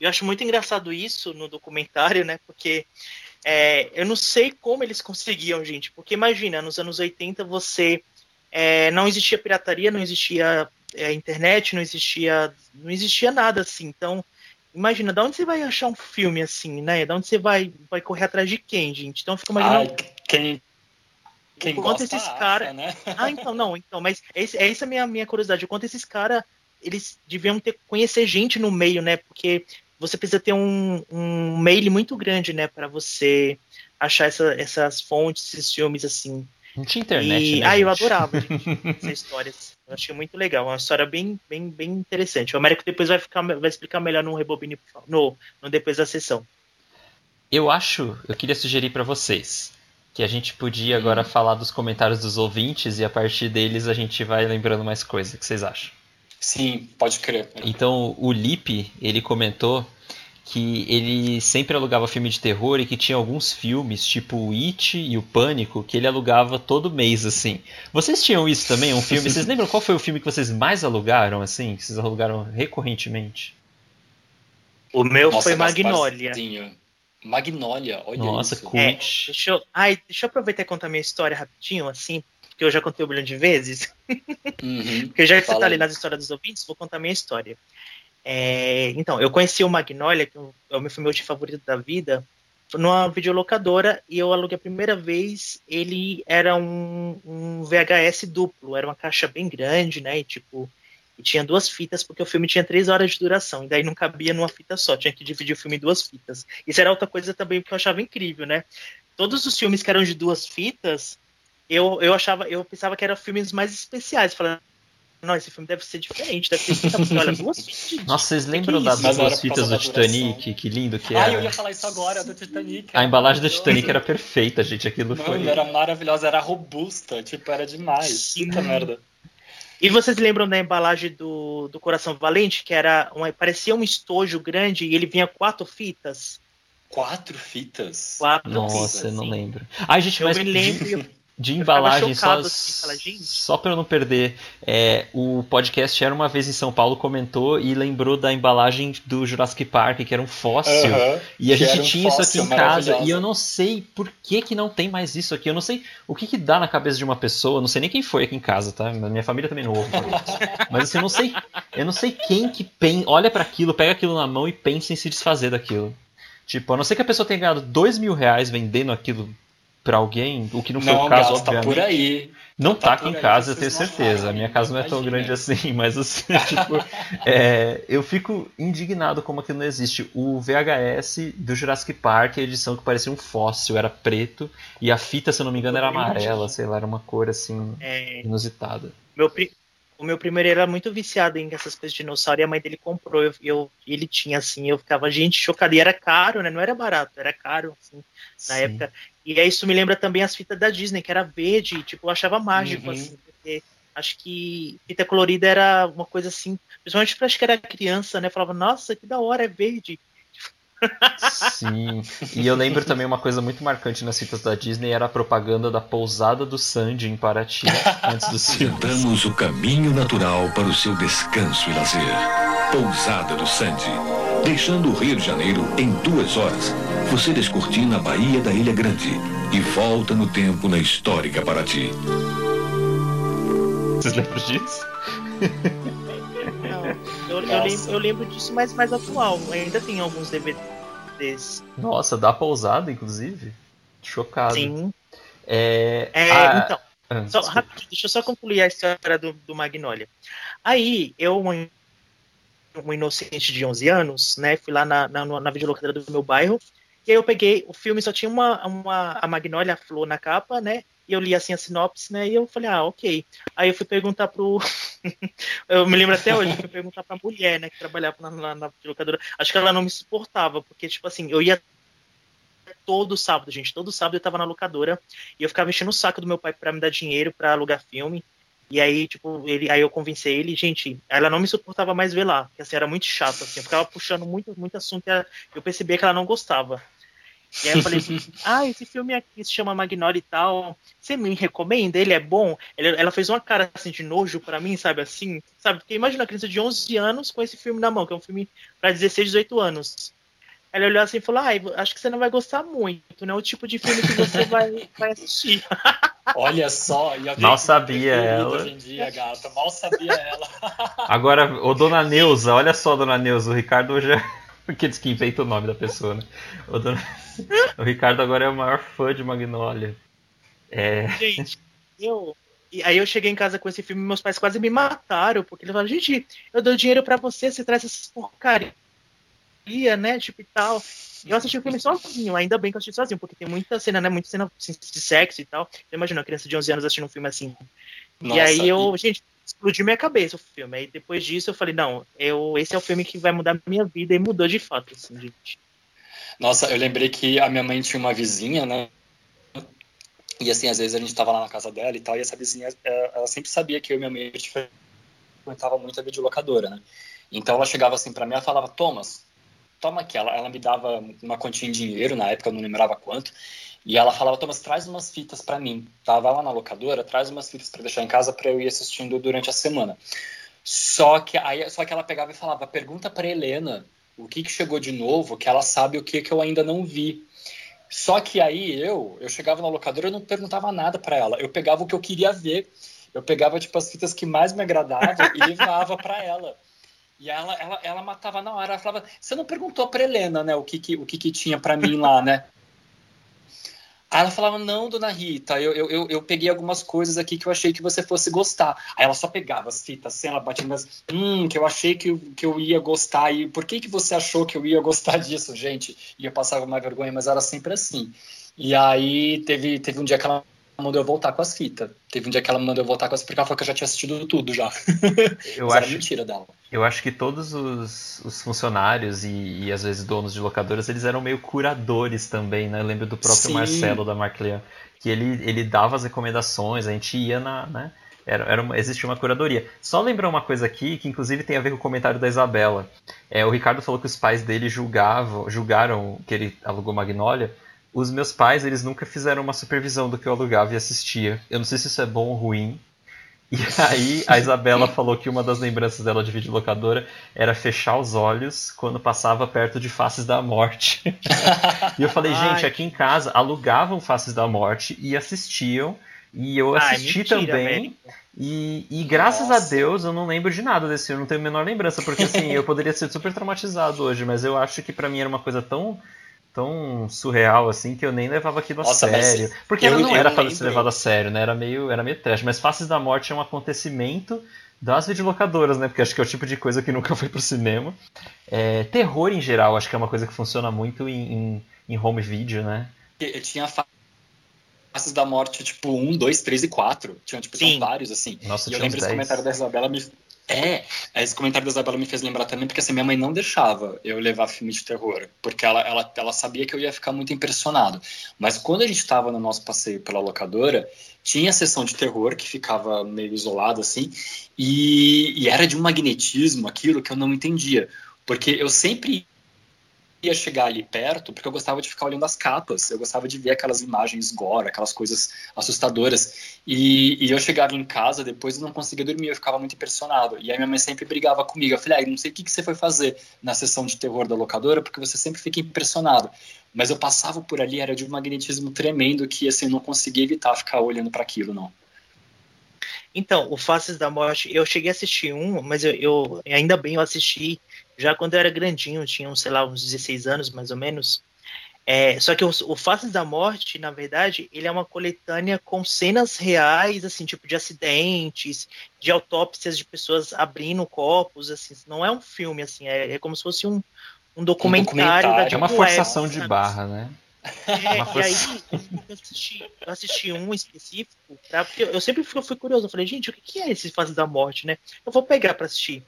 Eu acho muito engraçado isso no documentário, né, porque é, eu não sei como eles conseguiam, gente, porque imagina, nos anos 80 você é, não existia pirataria, não existia é, internet, não existia, não existia nada assim. Então, imagina, de onde você vai achar um filme assim, né? De onde você vai, vai correr atrás de quem, gente? Então, eu fico imaginando. Ai, quem, quem gosta esses acha, cara- né? Ah, então, não, então, mas esse, é essa a minha, minha curiosidade. O quanto esses caras, eles deviam ter conhecer gente no meio, né? Porque você precisa ter um, um mail muito grande, né? para você achar essa- essas fontes, esses filmes, assim. Não tinha internet, E- né? Ah, eu gente? adorava gente, essa história. Eu achei muito legal. Uma história bem, bem, bem interessante. O Américo depois vai, ficar, vai explicar melhor no Rebobine no, no depois da sessão. Eu acho, eu queria sugerir para vocês que a gente podia agora falar dos comentários dos ouvintes e a partir deles a gente vai lembrando mais coisas. O que vocês acham? Sim, pode crer. Então, o Lipe, ele comentou que ele sempre alugava filme de terror e que tinha alguns filmes, tipo o It e o Pânico, que ele alugava todo mês, assim. Vocês tinham isso também, um filme? Vocês lembram qual foi o filme que vocês mais alugaram, assim? Que vocês alugaram recorrentemente? O meu Nossa, foi Magnólia. Magnólia, olha Nossa, isso. cult. É, deixa eu, ai, deixa eu aproveitar e contar minha história rapidinho, assim, porque eu já contei um bilhão de vezes. Uhum. Porque já que você tá ali nas histórias dos ouvintes, vou contar minha história. É, então, eu conheci o Magnolia, que é o meu filme de favorito da vida, numa videolocadora, e eu aluguei a primeira vez, ele era um, um VHS duplo, era uma caixa bem grande, né, e tipo, e tinha duas fitas, porque o filme tinha três horas de duração, e daí não cabia numa fita só, tinha que dividir o filme em duas fitas. Isso era outra coisa também que eu achava incrível, né? Todos os filmes que eram de duas fitas, eu, eu achava, eu pensava que eram filmes mais especiais. Falando, não, esse filme deve ser diferente, deve ter fita, porque olha, duas fitas. Nossa, vocês lembram que das duas fitas do. Titanic? Que lindo que Ah, era. eu ia falar isso agora, do Titanic. A embalagem do. Titanic era perfeita, gente. Aquilo Mano, foi. era maravilhosa, era robusta, tipo, era demais. Puta merda. E vocês lembram da embalagem do, do Coração Valente, que era uma, parecia um estojo grande e ele vinha quatro fitas? Quatro fitas. Quatro Nossa, fitas. eu não lembro. Ai, gente, Eu mas me lembro de embalagem, só, assim, só pra eu não perder, é, o podcast Era Uma Vez em São Paulo comentou e lembrou da embalagem do Jurassic Park, que era um fóssil. E a gente um tinha isso aqui em casa e eu não sei por que, que não tem mais isso aqui. Eu não sei o que, que dá na cabeça de uma pessoa. eu Não sei nem quem foi aqui em casa, tá? Minha família também não ouve. Mas assim, eu não sei, eu não sei quem que pen, olha para aquilo, pega aquilo na mão e pensa em se desfazer daquilo. Tipo, a não ser que a pessoa tenha ganhado dois mil reais vendendo aquilo pra alguém, o que não foi Não, o caso, Gato, tá obviamente. por aí. Não Tá tá aqui em casa, eu tenho certeza. sabem. A minha casa não é tão Imagina. grande assim, mas assim, tipo, é, eu fico indignado como aquilo não existe. O VHS do Jurassic Park, a edição que parecia um fóssil, era preto, e a fita, se eu não me engano, era amarela, sei lá, era uma cor assim, É, inusitada. meu, pri- o meu primeiro era muito viciado em essas coisas de dinossauro e a mãe dele comprou. Eu, eu- ele tinha assim, eu ficava, gente, chocado. E era caro, né? Não era barato, era caro, assim, na Sim. época. E aí isso me lembra também as fitas da Disney, que era verde, tipo, eu achava mágico, Uhum. assim, porque acho que fita colorida era uma coisa assim, principalmente pra acho que era criança, né? Falava, nossa, que da hora, é verde. Sim. E eu lembro também uma coisa muito marcante nas fitas da Disney era a propaganda da pousada do Sandy em Paraty antes do filme. Damos o caminho natural para o seu descanso e lazer. Pousada do Sandy. Deixando o Rio de Janeiro em duas horas, você descortina a Baía da Ilha Grande e volta no tempo na histórica Paraty. Vocês lembram disso? Não, eu, eu, lembro, eu lembro disso, mas mais atual. Ainda tem alguns DVDs. Nossa, da pousada, inclusive. Chocado. Sim. É, É, ah, então, ah, Só, rapidinho, deixa eu só concluir a história do, do Magnolia. Aí, eu, um, inocente de 11 anos, né, fui lá na, na, na videolocadora do meu bairro, e aí eu peguei, o filme só tinha uma, uma a Magnolia, a flor na capa, né, e eu li assim a sinopse, né, e eu falei, ah, ok. Aí eu fui perguntar pro... eu me lembro até hoje, eu fui perguntar pra mulher, né, que trabalhava na, na, na videolocadora, acho que ela não me suportava, porque, tipo assim, eu ia todo sábado, gente. Todo sábado eu tava na locadora e eu ficava enchendo o saco do meu pai pra me dar dinheiro pra alugar filme. E aí, tipo, ele, aí eu convenci ele, gente, ela não me suportava mais ver lá, porque assim, era muito chato, assim, eu ficava puxando muito, muito assunto e ela- eu percebia que ela não gostava. E aí eu falei assim, ah, esse filme aqui se chama Magnolia e tal, você me recomenda? Ele é bom? Ela fez uma cara assim de nojo pra mim, sabe, assim, sabe, porque imagina uma criança de 11 anos com esse filme na mão, que é um filme pra 16, 18 anos. Ela olhou assim e falou: Ah, acho que você não vai gostar muito, não é o tipo de filme que você vai, vai assistir. Olha só, e a Mal minha sabia ela. Hoje em dia, gata, mal sabia ela. Agora, ô dona Neuza, olha só, dona Neuza, o Ricardo hoje é. Aqueles que inventam o nome da pessoa, né? Ô, dona- O Ricardo agora é o maior fã de Magnolia. É. Gente, eu. E aí eu cheguei em casa com esse filme e meus pais quase me mataram, porque eles falaram, gente, eu dou dinheiro pra você, você traz essas porcaria, né? Tipo e tal. E eu assisti o filme sozinho, ainda bem que eu assisti sozinho, porque tem muita cena, né? Muita cena de sexo e tal. Você imagina uma criança de 11 anos assistindo um filme assim. e Nossa, aí eu, gente, explodiu minha cabeça o filme. Aí depois disso eu falei, não, eu, esse é o filme que vai mudar a minha vida e mudou de fato, assim, gente. Nossa, eu lembrei que a minha mãe tinha uma vizinha, né? E assim, às vezes a gente tava lá na casa dela e tal, e essa vizinha, eh, ela sempre sabia que eu e minha mãe frequentava muito a videolocadora, né? Então ela chegava assim pra mim e falava, Thomas, toma aqui. Ela, ela me dava uma quantia em dinheiro, na época eu não lembrava quanto, e ela falava, Thomas, traz umas fitas pra mim. Tava lá na locadora, traz umas fitas pra deixar em casa pra eu ir assistindo durante a semana. Só que aí, só que ela pegava e falava, pergunta pra Helena o que, que chegou de novo, que ela sabe o que, que eu ainda não vi. Só que aí eu, eu chegava na locadora e não perguntava nada pra ela. Eu pegava o que eu queria ver. Eu pegava tipo as fitas que mais me agradavam e levava pra ela. E ela, ela, ela matava na hora. Ela falava: "Você não perguntou pra Helena, né, o que que, o que, que tinha pra mim lá, né?" Aí ela falava, não, dona Rita, eu, eu, eu, peguei algumas coisas aqui que eu achei que você fosse gostar. Aí ela só pegava as fitas, assim, ela batia nas. Hum, que eu achei que, eu- que eu ia gostar. E por que, que você achou que eu ia gostar disso, gente? E eu passava uma vergonha, mas era sempre assim. E aí teve, teve um dia que ela mandou eu voltar com as fitas. Teve um dia que ela mandou eu voltar com as fitas porque ela falou que eu já tinha assistido tudo já. Eu Mas era acho, mentira dela. Eu acho que todos os, os funcionários e, e às vezes donos de locadoras, eles eram meio curadores também, né? Eu lembro do próprio Sim. Marcelo da Marclean, que ele, ele dava as recomendações, a gente ia na, né? Era, era uma- existia uma curadoria. Só lembrar uma coisa aqui, que inclusive tem a ver com o comentário da Isabela. É, o Ricardo falou que os pais dele julgavam, julgaram que ele alugou Magnólia. Os meus pais, eles nunca fizeram uma supervisão do que eu alugava e assistia. Eu não sei se isso é bom ou ruim. E aí a Isabela falou que uma das lembranças dela de videolocadora era fechar os olhos quando passava perto de Faces da Morte. e eu falei, Ai. gente, aqui em casa alugavam Faces da Morte e assistiam. E eu Ai, assisti mentira, também. E, e graças Nossa. a Deus eu não lembro de nada desse filme, não tenho a menor lembrança, porque assim, eu poderia ser super traumatizado hoje, mas eu acho que pra mim era uma coisa tão tão surreal assim que eu nem levava aquilo a Nossa, mas sério. Porque eu- ela não era lembro- ser levado a sério, né? Era meio, era meio trash. Mas Faces da Morte é um acontecimento das videolocadoras, né? Porque acho que é o tipo de coisa que nunca foi pro cinema. É, terror em geral, acho que é uma coisa que funciona muito em, em, em home video, né? Eu tinha faces da morte, tipo, um, dois, três e quatro. Tinha, tipo, Sim. vários, assim. Nossa, E eu lembro esse 10. comentário da Isabela me. É, esse comentário da Isabela me fez lembrar também, porque assim, minha mãe não deixava eu levar filme de terror, porque ela, ela, ela sabia que eu ia ficar muito impressionado. Mas quando a gente estava no nosso passeio pela locadora, tinha a sessão de terror que ficava meio isolada assim, e, e era de um magnetismo aquilo que eu não entendia, porque eu sempre ia chegar ali perto porque eu gostava de ficar olhando as capas, eu gostava de ver aquelas imagens gore, aquelas coisas assustadoras. E, e eu chegava em casa depois e não conseguia dormir, eu ficava muito impressionado. E aí minha mãe sempre brigava comigo. Eu falei, ah, não sei o que, que você foi fazer na sessão de terror da locadora, porque você sempre fica impressionado. Mas eu passava por ali, era de um magnetismo tremendo que assim, eu não conseguia evitar ficar olhando para aquilo, não. Então, o Faces da Morte, eu cheguei a assistir um, mas eu, eu- ainda bem eu assisti já quando eu era grandinho, tinha, sei lá, uns 16 anos mais ou menos. É, só que o, o Faces da Morte, na verdade, ele é uma coletânea com cenas reais, assim, tipo de acidentes, de autópsias de pessoas abrindo corpos, assim, não é um filme, assim, é, é como se fosse um, um documentário, da documentário. É uma Web, forçação de sabe? barra, né? É, Uma e aí eu assisti, eu assisti um específico, pra, porque eu sempre fui, fui curioso. Eu falei, gente, o que que é esse Fases da Morte, né? Eu vou pegar pra assistir.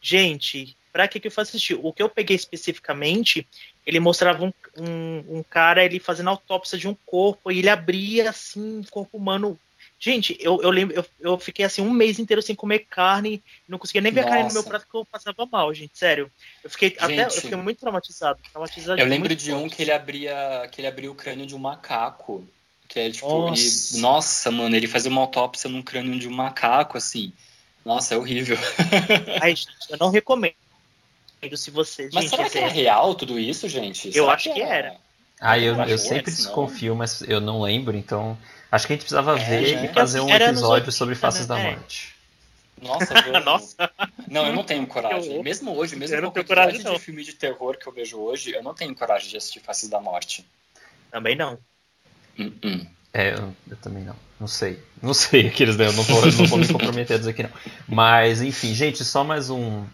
Gente, pra que, que eu fui assistir? O que eu peguei especificamente, ele mostrava um, um, um cara ele fazendo autópsia de um corpo e ele abria assim, um corpo humano. Gente, eu, eu lembro, eu, eu fiquei assim um mês inteiro sem comer carne, não conseguia nem ver a carne no meu Nossa. prato porque eu passava mal, gente, sério. Eu fiquei até eu Gente. fiquei muito traumatizado. traumatizado Eu lembro de um forte. que ele abria, que ele abria o crânio de um macaco. Que é tipo, Nossa. ele- nossa, mano, ele fazia uma autópsia num crânio de um macaco, assim. Nossa, é horrível. Ai, gente, eu não recomendo se você. Mas gente, será que é real tudo isso, gente? Eu Será acho que era. Ah, eu, Eu eu sempre antes, não. desconfio, mas eu não lembro, então. Acho que a gente precisava É, ver né? e fazer um Era episódio 80, sobre Faces da né? Morte. Nossa, eu- Nossa. Não, eu não tenho coragem. horror. Mesmo hoje, mesmo Eu com não a quantidade coragem, não. de filme de terror que eu vejo hoje, eu não tenho coragem de assistir Faces da Morte. Também não. Hum, hum. É, eu, eu também não. Não sei. Não sei aqueles daí, eu não vou, eu não vou me comprometer a dizer que não. Mas, enfim, gente, só mais um.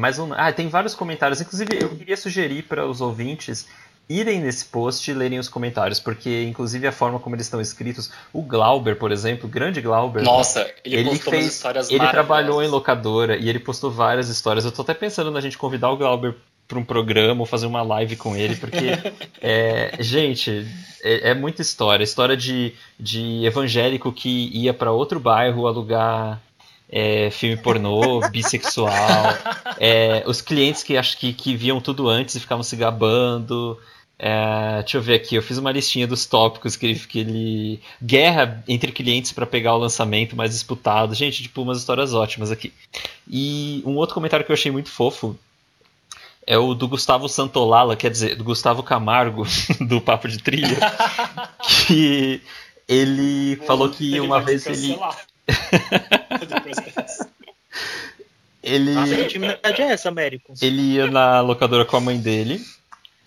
Mais um. Ah, tem vários comentários. Inclusive, eu queria sugerir para os ouvintes irem nesse post e lerem os comentários, porque, inclusive, a forma como eles estão escritos. O Glauber, por exemplo, o grande Glauber. Nossa, ele, Ele postou umas fez, histórias ele trabalhou em locadora e ele postou várias histórias. Eu tô até pensando na gente convidar o Glauber para um programa ou fazer uma live com ele, porque, é, gente, é, é muita história. História de, de evangélico que ia para outro bairro alugar é, filme pornô, bissexual, é, os clientes que acho que, que viam tudo antes e ficavam se gabando. É, deixa eu ver aqui, eu fiz uma listinha dos tópicos que ele. Que ele guerra entre clientes para pegar o lançamento mais disputado. Gente, tipo, umas histórias ótimas aqui. E um outro comentário que eu achei muito fofo é o do Gustavo Santolala, quer dizer, do Gustavo Camargo, do Papo de Trilha, que ele falou que uma vez ele. ele intimidade é essa, Américo? ele ia na locadora com a mãe dele,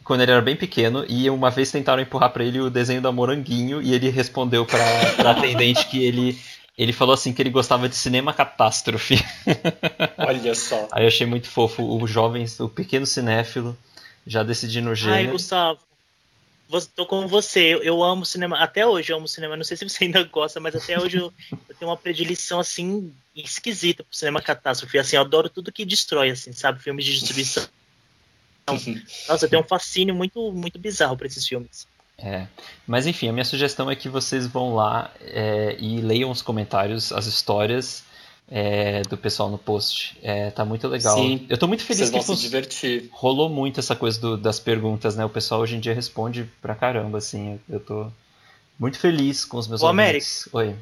quando ele era bem pequeno, e uma vez tentaram empurrar pra ele o desenho da Moranguinho, e ele respondeu pra, pra atendente que ele, ele falou assim que ele gostava de cinema catástrofe. Olha só. Aí eu achei muito fofo o jovem, o pequeno cinéfilo, já decidindo o Ai, gênero. Gustavo. Tô com você. Eu, amo cinema. Até hoje eu amo cinema. Não sei se você ainda gosta, mas até hoje eu, eu tenho uma predileção assim esquisita pro cinema catástrofe. Assim, eu adoro tudo que destrói, assim, sabe? Filmes de destruição. Nossa, eu tenho um fascínio muito, muito bizarro pra esses filmes. É. Mas enfim, a minha sugestão é que vocês vão lá é, e leiam os comentários, as histórias é, do pessoal no post. É, tá muito legal. Sim. Eu tô muito feliz Vocês que vão se divertir. rolou muito essa coisa do- das perguntas, né? O pessoal hoje em dia responde pra caramba, assim. Eu tô muito feliz com os meus Ô, ouvintes. Oi.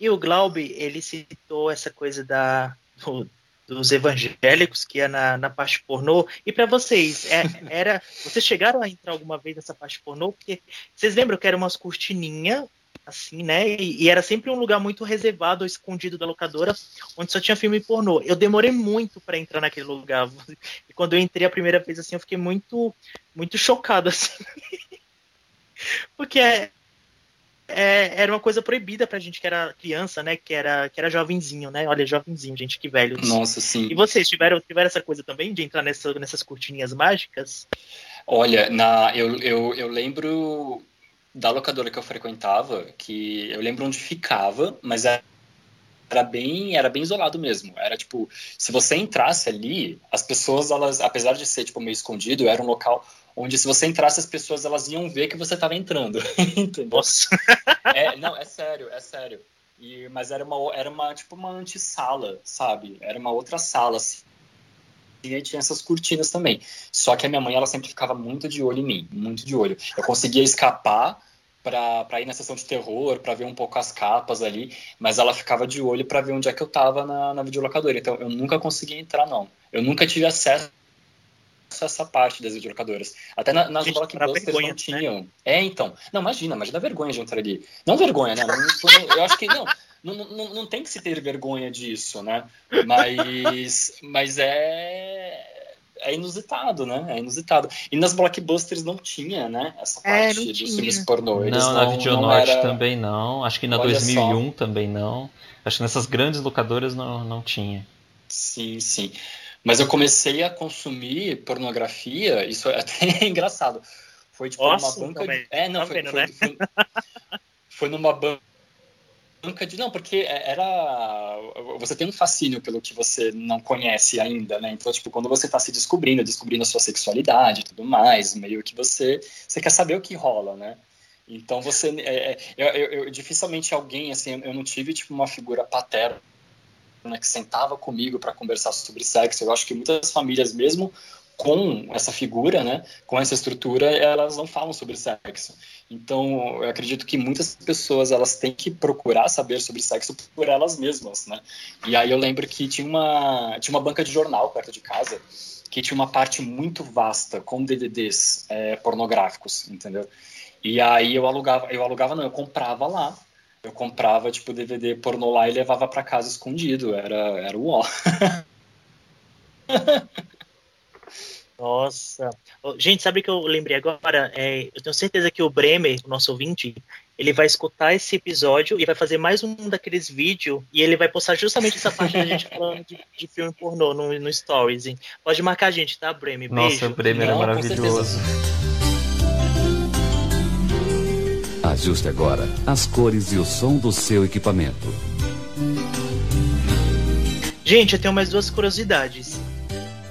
E o Glaube, ele citou essa coisa da, do- dos evangélicos que é na, na parte pornô. E pra vocês, é- era, vocês chegaram a entrar alguma vez nessa parte pornô? Porque vocês lembram que era umas cortininhas, assim, né? E, e era sempre um lugar muito reservado ou escondido da locadora, onde só tinha filme pornô. Eu demorei muito pra entrar naquele lugar. E quando eu entrei a primeira vez, assim, eu fiquei muito, muito chocado, assim. Porque é, é, era uma coisa proibida pra gente que era criança, né? Que era, que era jovenzinho, né? Olha, jovenzinho, gente, que velho. Nossa, sim. E vocês tiveram, tiveram essa coisa também de entrar nessa, nessas cortininhas mágicas? Olha, na, eu, eu, eu lembro da locadora que eu frequentava, que eu lembro onde ficava, mas era, era bem, era bem isolado mesmo. Era tipo, se você entrasse ali, as pessoas, elas, apesar de ser tipo meio escondido, era um local onde se você entrasse, as pessoas elas iam ver que você estava entrando. Nossa. É, não, é sério, é sério. E, mas era uma, era uma tipo uma antessala, sabe? Era uma outra sala, assim. Aí tinha essas cortinas também. Só que a minha mãe, ela sempre ficava muito de olho em mim, muito de olho. Eu conseguia escapar pra ir na sessão de terror, pra ver um pouco as capas ali, mas ela ficava de olho pra ver onde é que eu tava na, na videolocadora. Então eu nunca conseguia entrar, não. Eu nunca tive acesso a essa parte das videolocadoras. Até na, nas Gente, blockbusters vergonha, não tinham. É, então. Não, imagina, imagina a vergonha de entrar ali. Não vergonha, né? Não- eu acho que não. Não, não, não tem que se ter vergonha disso, né? Mas, mas é, é inusitado, né? É inusitado. E nas blockbusters não tinha, né? Essa É, parte dos tinha. filmes pornô. Eles Não, não, na Videonorte não era... também não. Acho que na Olha 2001 também não. Acho que nessas grandes locadoras não, não tinha. Sim, sim. Mas eu comecei a consumir pornografia, isso é até engraçado. Foi tipo Nossa, numa banca também. de... É, não, Tá foi, vendo, foi, né? foi, foi numa ban- banca de. Não, porque era. Você tem um fascínio pelo que você não conhece ainda, né? Então, tipo, quando você tá se descobrindo, descobrindo a sua sexualidade e tudo mais, meio que você. Você quer saber o que rola, né? Então você. é, é, eu, eu- eu- dificilmente alguém, assim, eu não tive tipo uma figura paterna né, que sentava comigo para conversar sobre sexo. Eu acho que muitas famílias, mesmo com essa figura, né, com essa estrutura, elas não falam sobre sexo. Então, eu acredito que muitas pessoas elas têm que procurar saber sobre sexo por elas mesmas, né? E aí eu lembro que tinha uma tinha uma banca de jornal perto de casa que tinha uma parte muito vasta com DVDs é, pornográficos, entendeu? E aí eu alugava, eu alugava não, eu comprava lá. Eu comprava tipo DVD pornô lá e levava para casa escondido. Era era o ó. Nossa. Gente, sabe o que eu lembrei agora? É, eu tenho certeza que o Bremer, o nosso ouvinte, ele vai escutar esse episódio e vai fazer mais um daqueles vídeos e ele vai postar justamente essa parte da gente falando de, de filme pornô no, no Stories. Hein? Pode marcar a gente, tá, Bremer? Beijo. Nossa, o Bremer é Não, maravilhoso. Ajuste agora as cores e o som do seu equipamento. Gente, eu tenho mais duas curiosidades.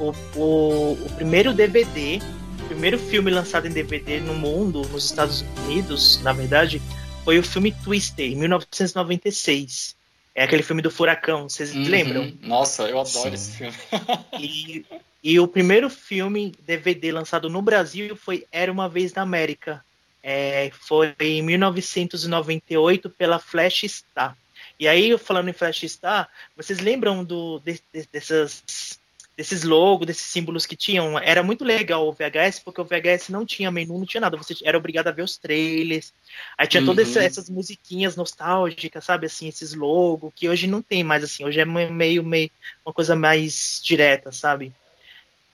O, o, o primeiro DVD, o primeiro filme lançado em DVD no mundo, nos Estados Unidos, na verdade, foi o filme Twister, em 1996. É aquele filme do furacão, vocês Uhum. lembram? Nossa, eu adoro Sim. esse filme. E, e o primeiro filme DVD lançado no Brasil foi Era Uma Vez na América. É, foi em 1998 pela Flash Star. E aí, falando em Flash Star, vocês lembram do, de- de- dessas, desses logos, desses símbolos que tinham? Era muito legal o VHS, porque o VHS não tinha menu, não tinha nada. Você era obrigado a ver os trailers. Aí tinha todas Uhum. essas musiquinhas nostálgicas, sabe? Assim, esses logos, que hoje não tem mais, assim. Hoje é meio, meio uma coisa mais direta, sabe?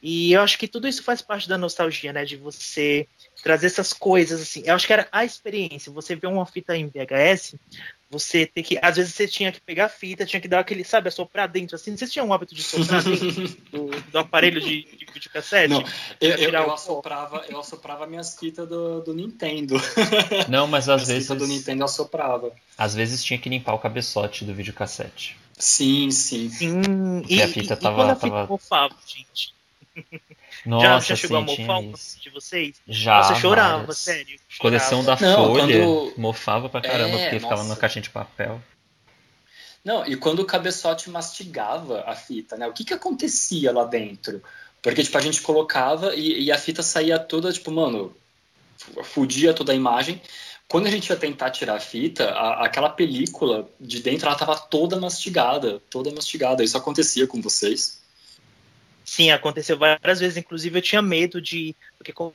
E eu acho que tudo isso faz parte da nostalgia, né? De você trazer essas coisas, assim. Eu acho que era a experiência. Você vê uma fita em VHS, você tem que. Às vezes você tinha que pegar a fita, tinha que dar aquele, sabe, assoprar dentro, assim. Vocês tinham o hábito de soprar dentro do, do aparelho de, de videocassete? Não, eu, eu, eu assoprava, eu assoprava minhas fitas do, do Nintendo. Não, mas às As vezes, do Nintendo assoprava. às vezes tinha que limpar o cabeçote do videocassete. Sim, sim. Sim, Porque a fita tava- quando a fita tava- gente? Nossa, já, já chegou sim, a mofar um isso. de vocês? Já, Você chorava, várias. sério. Coleção da Não, Folha, quando- mofava pra caramba, É, porque ficava nossa. na caixinha de papel. Não, e quando o cabeçote mastigava a fita, né? O que que acontecia lá dentro? Porque, tipo, a gente colocava e, e a fita saía toda, tipo, mano, fu- fudia toda a imagem. Quando a gente ia tentar tirar a fita, a- aquela película de dentro, ela tava toda mastigada, toda mastigada. Isso acontecia com vocês? Sim, aconteceu várias vezes. Inclusive, eu tinha medo de. Porque como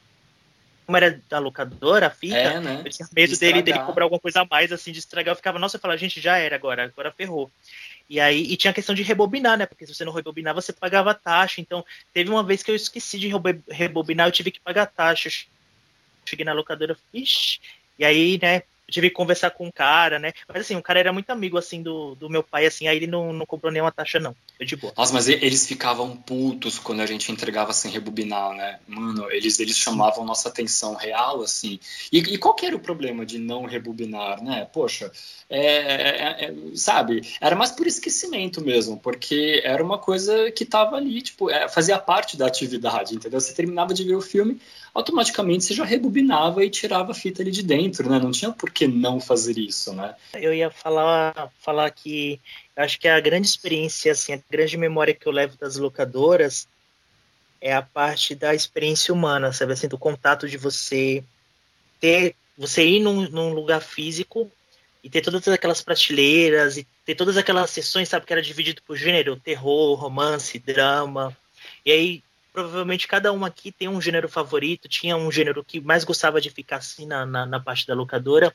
era da locadora, a fita, É, né? eu tinha medo De dele, dele cobrar alguma coisa a mais, assim, de estragar. Eu ficava, nossa, eu falava, gente, já era agora, agora ferrou. E aí, e tinha a questão de rebobinar, né? Porque se você não rebobinar, você pagava taxa. Então, teve uma vez que eu esqueci de rebo- rebobinar, eu tive que pagar taxa. Cheguei na locadora, ixi, e aí, né, eu tive que conversar com o cara, né? Mas assim, o cara era muito amigo, assim, do, do meu pai, assim, aí ele não, não comprou nenhuma taxa, não. Foi de boa. Nossa, mas eles ficavam putos quando a gente entregava sem rebobinar, né? Mano, eles, eles chamavam nossa atenção real, assim. E, e qual que era o problema de não rebobinar, né? Poxa, é, é- é- sabe? Era mais por esquecimento mesmo, porque era uma coisa que tava ali, tipo, é, fazia parte da atividade, entendeu? Você terminava de ver o filme, automaticamente você já rebobinava e tirava a fita ali de dentro, né? Não tinha por que não fazer isso, né? Eu ia falar, falar que acho que a grande experiência, assim, a grande memória que eu levo das locadoras é a parte da experiência humana, sabe? Assim, do contato de você ter, você ir num, num lugar físico e ter todas aquelas prateleiras e ter todas aquelas sessões, sabe? Que era dividido por gênero, terror, romance, drama. E aí, provavelmente cada um aqui tem um gênero favorito, tinha um gênero que mais gostava de ficar assim na, na, na parte da locadora.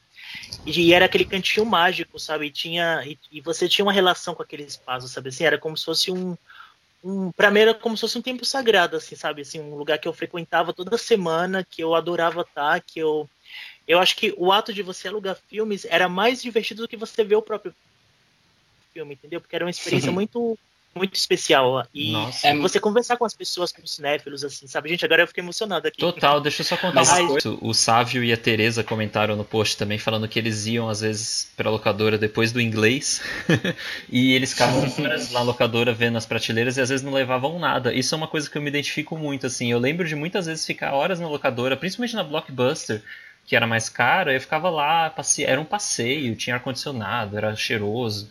E era aquele cantinho mágico, sabe? E, tinha, e, e você tinha uma relação com aquele espaço, sabe? Assim, era como se fosse um. um para mim era como se fosse um tempo sagrado, assim, sabe? Assim, um lugar que eu frequentava toda semana, que eu adorava estar, que eu. Eu acho que o ato de você alugar filmes era mais divertido do que você ver o próprio filme, entendeu? Porque era uma experiência muito muito especial. E Nossa. você conversar com as pessoas, com os cinéfilos, assim, sabe? Gente, agora eu fiquei emocionado aqui. Total, deixa eu só contar Mas- uma coisa. O Sávio e a Tereza comentaram no post também, falando que eles iam, às vezes, pra locadora depois do inglês. e eles ficavam horas na locadora vendo as prateleiras e às vezes não levavam nada. Isso é uma coisa que eu me identifico muito, assim. Eu lembro de muitas vezes ficar horas na locadora, principalmente na Blockbuster, que era mais cara, eu ficava lá, passe... era um passeio, tinha ar-condicionado, era cheiroso.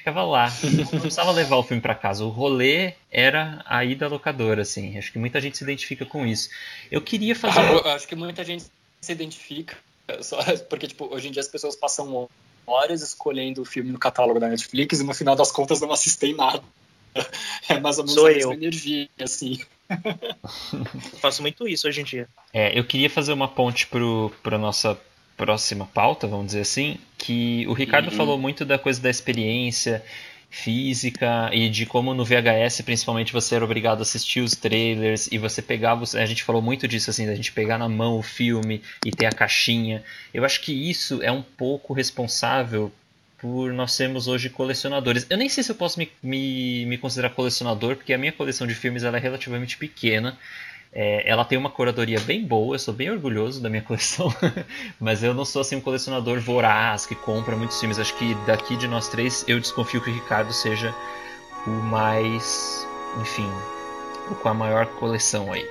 Ficava lá, não precisava levar o filme pra casa. O rolê era a ida à locadora, assim. Acho que muita gente se identifica com isso. Eu queria fazer. Ah, eu acho que muita gente se identifica, só porque tipo, hoje em dia as pessoas passam horas escolhendo o filme no catálogo da Netflix e no final das contas não assistem nada. É mais ou menos Sou a mesma eu. energia, assim. Eu faço muito isso hoje em dia. É, eu queria fazer uma ponte pro, pra nossa próxima pauta, vamos dizer assim, que o Ricardo Uhum. falou muito da coisa da experiência física e de como no VHS, principalmente, você era obrigado a assistir os trailers e você pegava, os- a gente falou muito disso, assim, da gente pegar na mão o filme e ter a caixinha. Eu acho que isso é um pouco responsável por nós sermos hoje colecionadores. Eu nem sei se eu posso me, me, me considerar colecionador, porque a minha coleção de filmes ela é relativamente pequena. É, ela tem uma curadoria bem boa, eu sou bem orgulhoso da minha coleção, mas eu não sou assim um colecionador voraz que compra muitos filmes. Acho que daqui de nós três, eu desconfio que o Ricardo seja o mais, enfim, o com a maior coleção aí.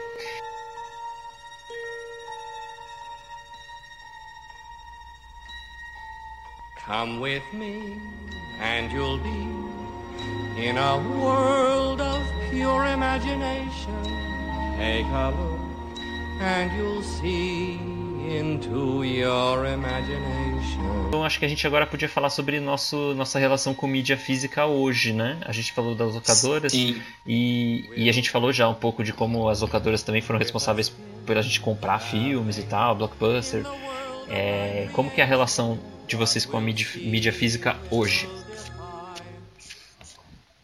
Come with me, and you'll be in a world of pure imagination. Take a look, and you'll see into your imagination. Então acho que a gente agora podia falar sobre nosso, nossa relação com mídia física hoje, né? A gente falou das locadoras Sim. e, e a gente falou já um pouco de como as locadoras também foram responsáveis por a gente comprar filmes e tal, blockbuster. É, como que é a relação de vocês com a mídia, mídia física hoje?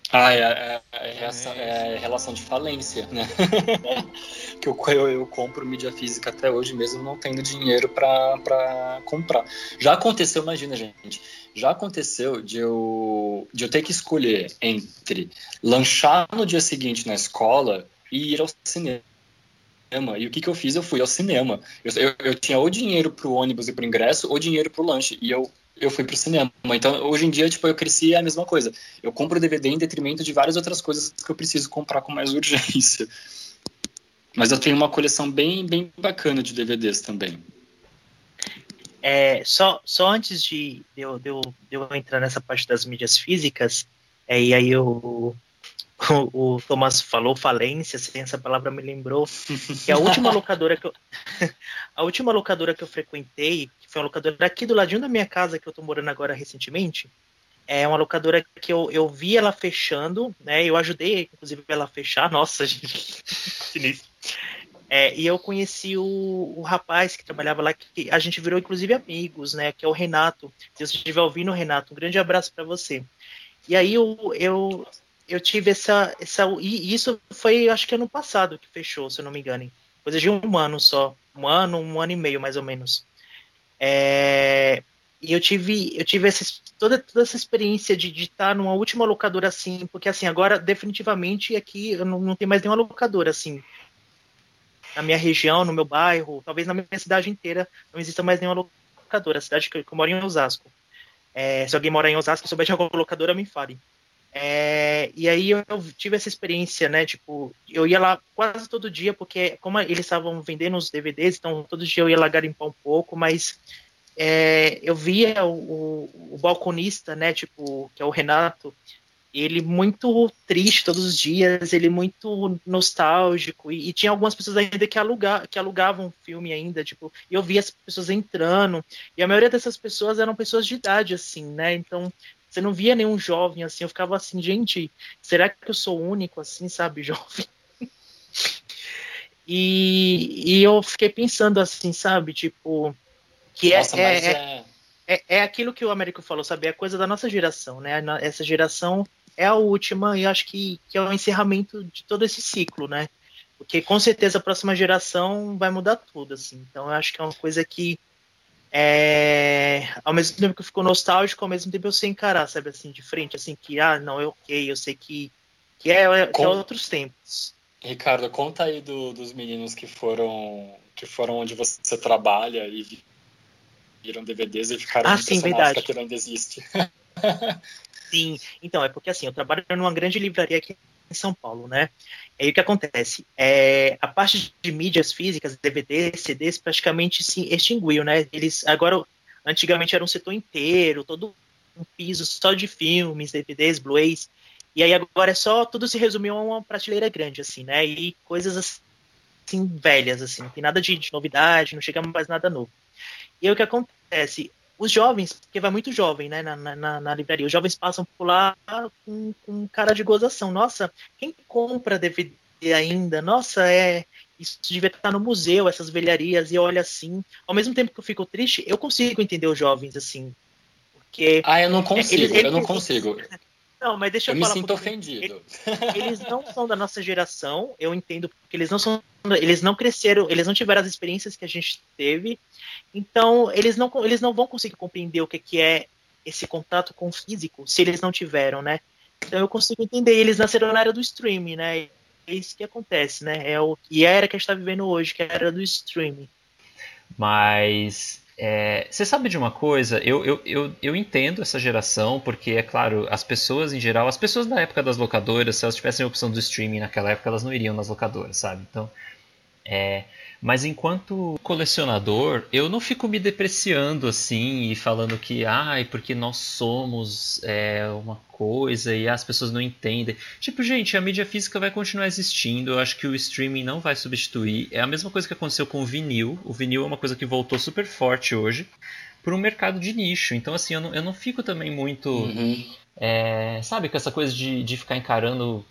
Ah, é, é- é, essa, é relação de falência, né? que eu, eu, eu compro mídia física até hoje mesmo não tendo dinheiro para comprar. Já aconteceu, imagina, gente, já aconteceu de eu, de eu ter que escolher entre lanchar no dia seguinte na escola e ir ao cinema. E o que, que eu fiz? Eu fui ao cinema. Eu, eu, eu tinha ou dinheiro pro ônibus e pro ingresso, ou dinheiro pro lanche. E eu eu fui pro cinema. Então, hoje em dia, tipo, eu cresci é a mesma coisa. Eu compro DVD em detrimento de várias outras coisas que eu preciso comprar com mais urgência. Mas eu tenho uma coleção bem, bem bacana de DVDs também. É, só, só antes de eu, de, eu, de eu entrar nessa parte das mídias físicas, é, e aí eu, o, o Thomas falou falência, assim, essa palavra me lembrou que a última locadora que eu, a última locadora que eu frequentei, que foi uma locadora aqui do ladinho da minha casa que eu tô morando agora recentemente, é uma locadora que eu, eu vi ela fechando, né? Eu ajudei, inclusive, ela a fechar. Nossa, gente, sinistro. É, e eu conheci o, o, rapaz que trabalhava lá, que a gente virou inclusive amigos, né? Que é o Renato. Se você estiver ouvindo, Renato, um grande abraço para você. E aí eu, eu, eu tive essa, essa. E isso foi, acho que ano passado que fechou, se eu não me engano. Coisa de um ano só. Um ano, um ano e meio, mais ou menos. É, e eu tive, eu tive essa, toda, toda essa experiência de, estar numa última locadora assim, porque assim, agora definitivamente aqui eu não, não tem mais nenhuma locadora assim. Na minha região, no meu bairro, talvez na minha cidade inteira, não exista mais nenhuma locadora. A cidade que eu, que eu moro em Osasco. É, se alguém mora em Osasco e souber de alguma locadora, me fale. É, e aí eu tive essa experiência, né? Tipo, eu ia lá quase todo dia, porque como eles estavam vendendo os DVDs, então todo dia eu ia lá garimpar um pouco, mas é, eu via o, o, balconista, né? Tipo, que é o Renato, ele muito triste todos os dias, ele muito nostálgico, e, e tinha algumas pessoas ainda que, aluga, que alugavam filme ainda, tipo, e eu via as pessoas entrando, e a maioria dessas pessoas eram pessoas de idade, assim, né? Então você não via nenhum jovem assim. Eu ficava assim, gente, será que eu sou o único assim, sabe, jovem? e, e eu fiquei pensando assim, sabe, tipo, que é, Nossa, é, é, é, é, aquilo que o Américo falou, sabe? É coisa da nossa geração, né? Essa geração é a última e acho que, que é o encerramento de todo esse ciclo, né? Porque com certeza a próxima geração vai mudar tudo, assim. Então eu acho que é uma coisa que é, ao mesmo tempo que eu fico nostálgico, ao mesmo tempo eu sei encarar, sabe, assim, de frente, assim, que, ah, não, é ok, eu sei que, que, é, que é outros tempos. Ricardo, conta aí do, dos meninos que foram que foram onde você trabalha e viram DVDs e ficaram ah, sim, verdade. que aquilo ainda existe. sim, então, é porque assim, eu trabalho numa grande livraria aqui em São Paulo, né? E aí o que acontece? É, a parte de mídias físicas, DVDs, CDs, praticamente se extinguiu, né? Eles agora, antigamente era um setor inteiro, todo um piso só de filmes, DVDs, Blu-rays. E aí agora é só, tudo se resumiu a uma prateleira grande, assim, né? E coisas assim, velhas, assim, não tem nada de, de novidade, não chega mais nada novo. E aí o que acontece? Os jovens, porque vai muito jovem, né, na, na, na livraria, os jovens passam por lá com, com cara de gozação. Nossa, quem compra DVD ainda? Nossa, é isso devia estar no museu, essas velharias, e olha assim. Ao mesmo tempo que eu fico triste, eu consigo entender os jovens, assim. Porque. Ah, eu não consigo, eles, eu não consigo. Não, mas deixa eu, eu falar. Eu me sinto ofendido. Eles, eles, não são da nossa geração, eu entendo, porque eles não são. Eles não cresceram, eles não tiveram as experiências que a gente teve. Então, eles não, eles não vão conseguir compreender o que, que é esse contato com o físico, se eles não tiveram, né? Então eu consigo entender. Eles nasceram na era do streaming, né? É isso que acontece, né? É o e é a era que a gente está vivendo hoje, que é a era do streaming. Mas é, você sabe de uma coisa? Eu, eu, eu, eu entendo essa geração, porque, é claro, as pessoas em geral, as pessoas da época das locadoras, se elas tivessem a opção do streaming naquela época, elas não iriam nas locadoras, sabe? Então, é, mas enquanto colecionador, eu não fico me depreciando assim e falando que, ai, porque nós somos é, uma coisa e as pessoas não entendem. Tipo, gente, a mídia física vai continuar existindo. Eu acho que o streaming não vai substituir. É a mesma coisa que aconteceu com o vinil. O vinil é uma coisa que voltou super forte hoje para um mercado de nicho. Então, assim, eu não, eu não fico também muito. Uhum. É, sabe, com essa coisa de, de ficar encarando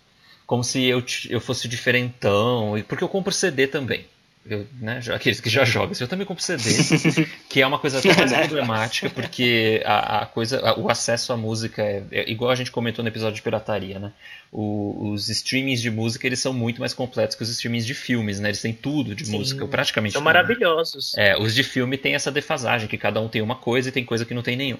como se eu, eu fosse diferentão. Porque eu compro CD também. Eu, né, aqueles que já jogam, assim, eu também compro CD, que é uma coisa até mais problemática, porque a, a coisa, a- o acesso à música é, é igual a gente comentou no episódio de pirataria, né? O- os streamings de música eles são muito mais completos que os streamings de filmes, né? Eles têm tudo de Sim, música, praticamente São tudo, né? maravilhosos. É, os de filme tem essa defasagem, que cada um tem uma coisa e tem coisa que não tem nenhum.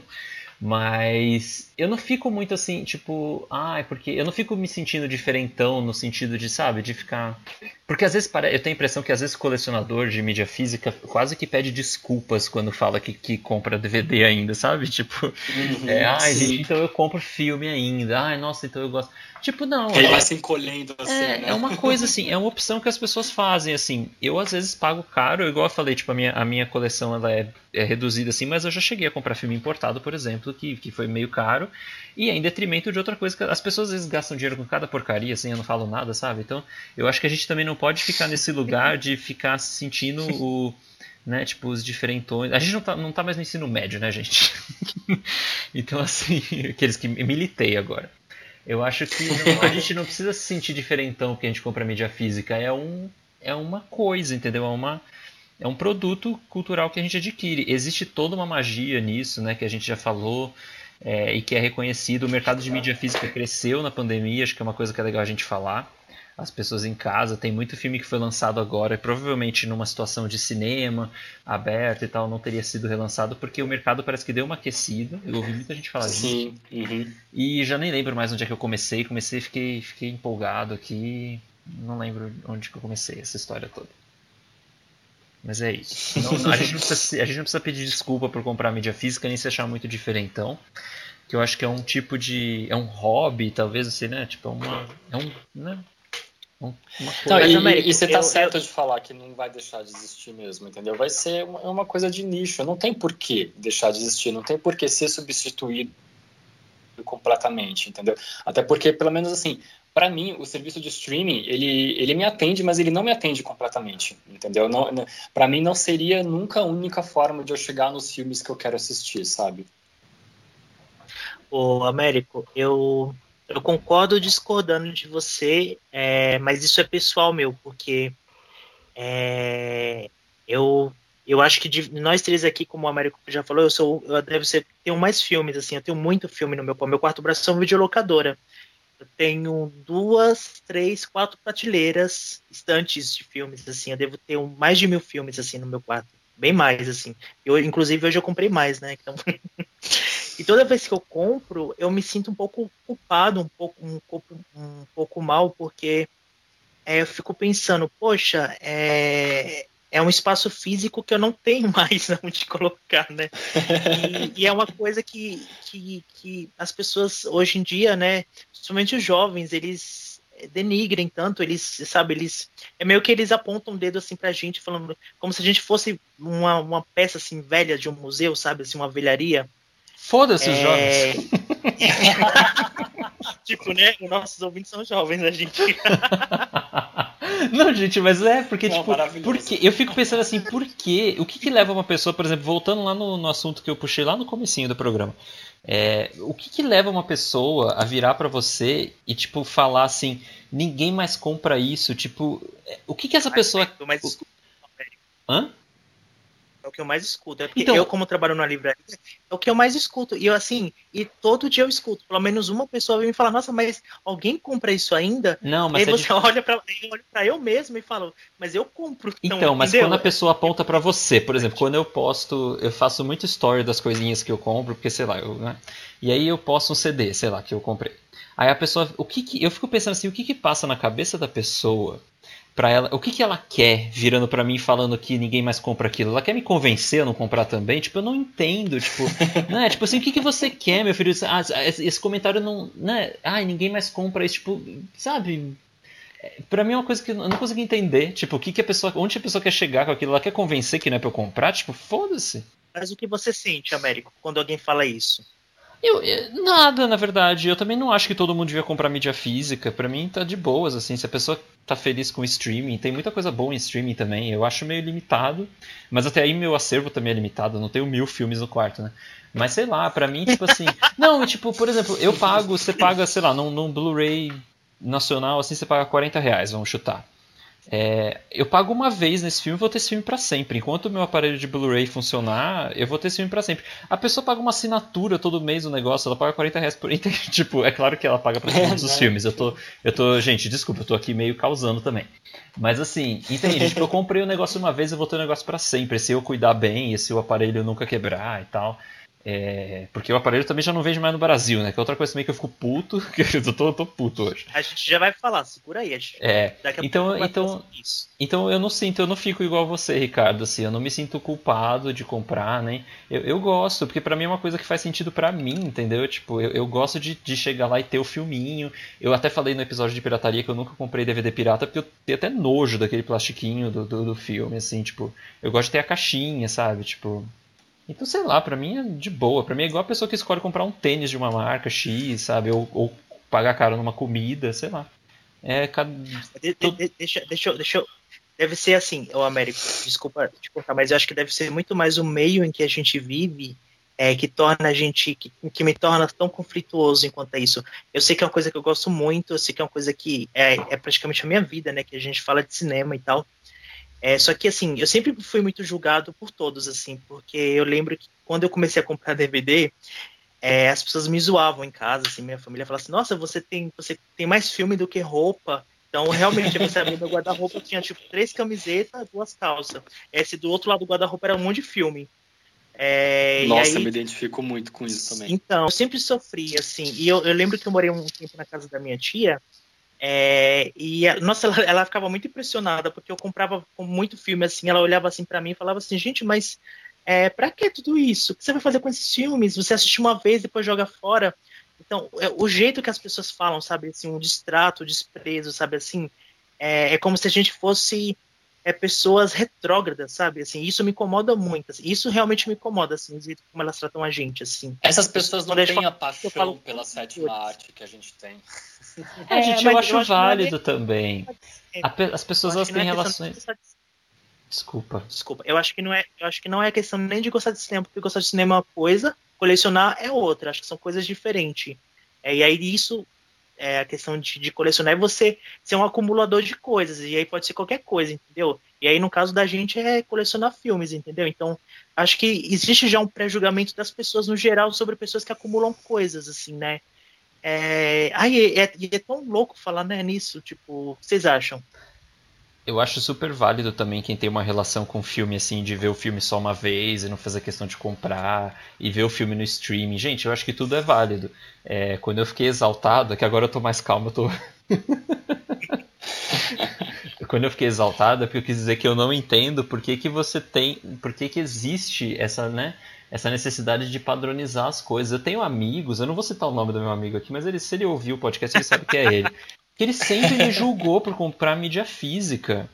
Mas eu não fico muito assim, tipo, ai, porque eu não fico me sentindo diferentão no sentido de, sabe, de ficar. Porque às vezes pare... eu tenho a impressão que às vezes o colecionador de mídia física quase que pede desculpas quando fala que, que compra DVD ainda, sabe? Tipo, é, ai, sim. gente, então eu compro filme ainda. Ai, nossa, então eu gosto. Tipo, não. Ele é- vai se encolhendo assim, é, né? é uma coisa assim, é uma opção que as pessoas fazem, assim. Eu às vezes pago caro, igual eu falei, tipo, a minha, a minha coleção ela é, é reduzida assim, mas eu já cheguei a comprar filme importado, por exemplo, que, que foi meio caro, e é em detrimento de outra coisa as pessoas às vezes gastam dinheiro com cada porcaria, assim, eu não falo nada, sabe? Então, eu acho que a gente também não pode ficar nesse lugar de ficar sentindo o. Né, tipo, os diferentões. A gente não tá, não tá mais no ensino médio, né, gente? então, assim, aqueles que militei agora. Eu acho que não- a gente não precisa se sentir diferentão porque a gente compra mídia física. É, um, é uma coisa, entendeu? É, uma, é um produto cultural que a gente adquire. Existe toda uma magia nisso, né? Que a gente já falou é, e que é reconhecido. O mercado de mídia física cresceu na pandemia, acho que é uma coisa que é legal a gente falar. As pessoas em casa, tem muito filme que foi lançado agora, e provavelmente numa situação de cinema aberto e tal, não teria sido relançado, porque o mercado parece que deu uma aquecida. Eu ouvi muita gente falar disso. Sim. Uhum. E já nem lembro mais onde é que eu comecei. Comecei, fiquei, fiquei empolgado aqui. Não lembro onde que eu comecei essa história toda. Mas é isso. Não- a, gente não precisa, se- a gente não precisa pedir desculpa por comprar mídia física nem se achar muito diferentão. Que eu acho que é um tipo de. É um hobby, talvez assim, né? Tipo, é uma. É um. Né? Um- Uma Não, coisa. e, Américo, e você tá eu- certo de falar que não vai deixar de existir mesmo, entendeu? Vai ser uma, é uma coisa de nicho, não tem por que deixar de existir, não tem por que ser substituído completamente, entendeu? Até porque, pelo menos assim, para mim, o serviço de streaming, ele, ele me atende, mas ele não me atende completamente, entendeu? Não, não, para mim não seria nunca a única forma de eu chegar nos filmes que eu quero assistir, sabe? Ô, Américo, eu, eu concordo discordando de você, é, mas isso é pessoal meu, porque é, eu, eu acho que de nós três aqui, como o Américo já falou, eu sou eu ser tenho mais filmes assim, eu tenho muito filme no meu meu quarto braço é uma videolocadora. Eu tenho duas, três, quatro prateleiras, estantes de filmes assim. Eu devo ter mais de mil filmes assim no meu quarto, bem mais assim. Eu inclusive hoje eu comprei mais, né? Então E toda vez que eu compro, eu me sinto um pouco culpado, um pouco, um um pouco mal, porque é, eu fico pensando, poxa, é, é um espaço físico que eu não tenho mais onde colocar, né? E, e é uma coisa que, que, que as pessoas hoje em dia, né, principalmente os jovens, eles denigrem tanto, eles, sabe, eles é meio que eles apontam o dedo assim pra gente, falando como se a gente fosse uma, uma peça assim velha de um museu, sabe, assim, uma velharia. Foda-se os É, jovens. tipo, né? Os nossos ouvintes são jovens, a gente. Não, gente, mas é porque, Não, tipo, porque eu fico pensando assim, por quê? O que, que leva uma pessoa, por exemplo, voltando lá no, no assunto que eu puxei lá no comecinho do programa, é, o que, que leva uma pessoa a virar pra você e, tipo, falar assim, ninguém mais compra isso, tipo, é, o que que essa pessoa... Eu mais escuto, Hã? É o que eu mais escuto. É porque Então- eu, como trabalho na livraria, é o que eu mais escuto. E eu, assim, e todo dia eu escuto. Pelo menos uma pessoa vem me falar, nossa, mas alguém compra isso ainda? Não, e mas aí é você olha pra, eu olho pra eu mesmo e falo, mas eu compro. Então, mas entendeu? quando a pessoa aponta pra você, por exemplo, quando eu posto, eu faço muito story das coisinhas que eu compro, porque sei lá, eu, né? E aí eu posto um CD, sei lá, que eu comprei. Aí a pessoa, o que que, eu fico pensando assim, o que que passa na cabeça da pessoa para ela, o que que ela quer virando pra mim falando que ninguém mais compra aquilo? Ela quer me convencer a não comprar também? Tipo, eu não entendo, tipo, né? Tipo assim, o que que você quer, meu filho? Ah, esse comentário não, né? Ai, ninguém mais compra isso, tipo, sabe? Pra mim é uma coisa que eu não consigo entender. Tipo, o que, que a pessoa. Onde a pessoa quer chegar com aquilo? Ela quer convencer que não é pra eu comprar? Tipo, foda-se. Mas o que você sente, Américo, quando alguém fala isso? Eu, eu- nada, na verdade. Eu também não acho que todo mundo devia comprar mídia física. Pra mim tá de boas, assim. Se a pessoa tá feliz com streaming, tem muita coisa boa em streaming também. Eu acho meio limitado. Mas até aí meu acervo também é limitado. Eu não tenho mil filmes no quarto, né? Mas sei lá, pra mim, tipo assim. Não, tipo, por exemplo, eu pago, você paga, sei lá, num, num Blu-ray nacional, assim, você paga 40 reais, vamos chutar. É, eu pago uma vez nesse filme, vou ter esse filme para sempre. Enquanto o meu aparelho de Blu-ray funcionar, eu vou ter esse filme para sempre. A pessoa paga uma assinatura todo mês no negócio, ela paga 40 reais por tipo, é claro que ela paga pra todos os filmes. Eu tô, eu tô, gente, desculpa, eu tô aqui meio causando também. Mas assim, entende? tipo, eu comprei o negócio uma vez, eu vou ter o negócio para sempre. Se eu cuidar bem, e se o aparelho nunca quebrar e tal. É, porque o aparelho também já não vende mais no Brasil, né? Que é outra coisa também que eu fico puto, que eu tô, tô puto hoje. A gente já vai falar, segura aí. A gente, É, daqui a então, então, então eu não sinto, eu não fico igual você, Ricardo, assim, eu não me sinto culpado de comprar, né? Eu, eu gosto, porque pra mim é uma coisa que faz sentido pra mim, entendeu? Tipo, eu, eu gosto de, de chegar lá e ter o filminho. Eu até falei no episódio de pirataria que eu nunca comprei DVD pirata, porque eu tenho até nojo daquele plastiquinho do, do, do filme, assim, tipo, eu gosto de ter a caixinha, sabe? Tipo. Então, sei lá, pra mim é de boa. Pra mim é igual a pessoa que escolhe comprar um tênis de uma marca X, sabe? Ou, ou pagar caro numa comida, sei lá. É, cada... De- de- de- deixa, deixa, eu- deixa eu. Deve ser assim, o Américo, desculpa te cortar, mas eu acho que deve ser muito mais o meio em que a gente vive é, que torna a gente, que, que me torna tão conflituoso enquanto é isso. Eu sei que é uma coisa que eu gosto muito, eu sei que é uma coisa que é, é praticamente a minha vida, né? Que a gente fala de cinema e tal. É, só que assim, eu sempre fui muito julgado por todos, assim, porque eu lembro que quando eu comecei a comprar DVD, é, as pessoas me zoavam em casa, assim, minha família falava assim, nossa, você tem, você tem mais filme do que roupa. Então, realmente, você abria meu guarda-roupa, tinha tipo três camisetas, duas calças. Esse do outro lado do guarda-roupa era um monte de filme. É, e Nossa, aí- me identifico muito com isso também. então, eu sempre sofri, assim, e eu, eu lembro que eu morei um tempo na casa da minha tia, é, e, a- nossa, ela, ela ficava muito impressionada, porque eu comprava com muito filme, assim, ela olhava assim pra mim e falava assim, gente, mas é, pra que tudo isso? O que você vai fazer com esses filmes? Você assiste uma vez, depois joga fora. Então, é, o jeito que as pessoas falam, sabe, assim, um distrato, um desprezo, sabe, assim, é, é como se a gente fosse é, pessoas retrógradas, sabe, assim, isso me incomoda muito, assim, isso realmente me incomoda, assim, como elas tratam a gente, assim. Essas pessoas não gente têm a paixão eu falo- pela sétima arte que a gente tem. É, gente, mas eu acho eu acho que é válido nem- também. As pessoas elas acho têm é relações. de- Desculpa. Desculpa, eu acho que não é, eu acho que não é questão nem de gostar de cinema, porque gostar de cinema é uma coisa, colecionar é outra. Acho que são coisas diferentes. É, e aí isso é a questão de, de colecionar é você ser um acumulador de coisas e aí pode ser qualquer coisa, entendeu? E aí no caso da gente é colecionar filmes, entendeu? Então acho que existe já um pré-julgamento das pessoas no geral sobre pessoas que acumulam coisas, assim, né? É, ai, é, é, é tão louco falar né, nisso, tipo, vocês acham? Eu acho super válido também quem tem uma relação com filme, assim, de ver o filme só uma vez e não fazer questão de comprar e ver o filme no streaming. Gente, eu acho que tudo é válido. É, quando eu fiquei exaltado, é que agora eu tô mais calmo, eu tô. quando eu fiquei exaltado é porque eu quis dizer que eu não entendo por que, que você tem. Por que, que existe essa, né? Essa necessidade de padronizar as coisas. Eu tenho amigos, eu não vou citar o nome do meu amigo aqui, mas ele, se ele ouvir o podcast, ele sabe que é ele. Que ele sempre me julgou por comprar mídia física.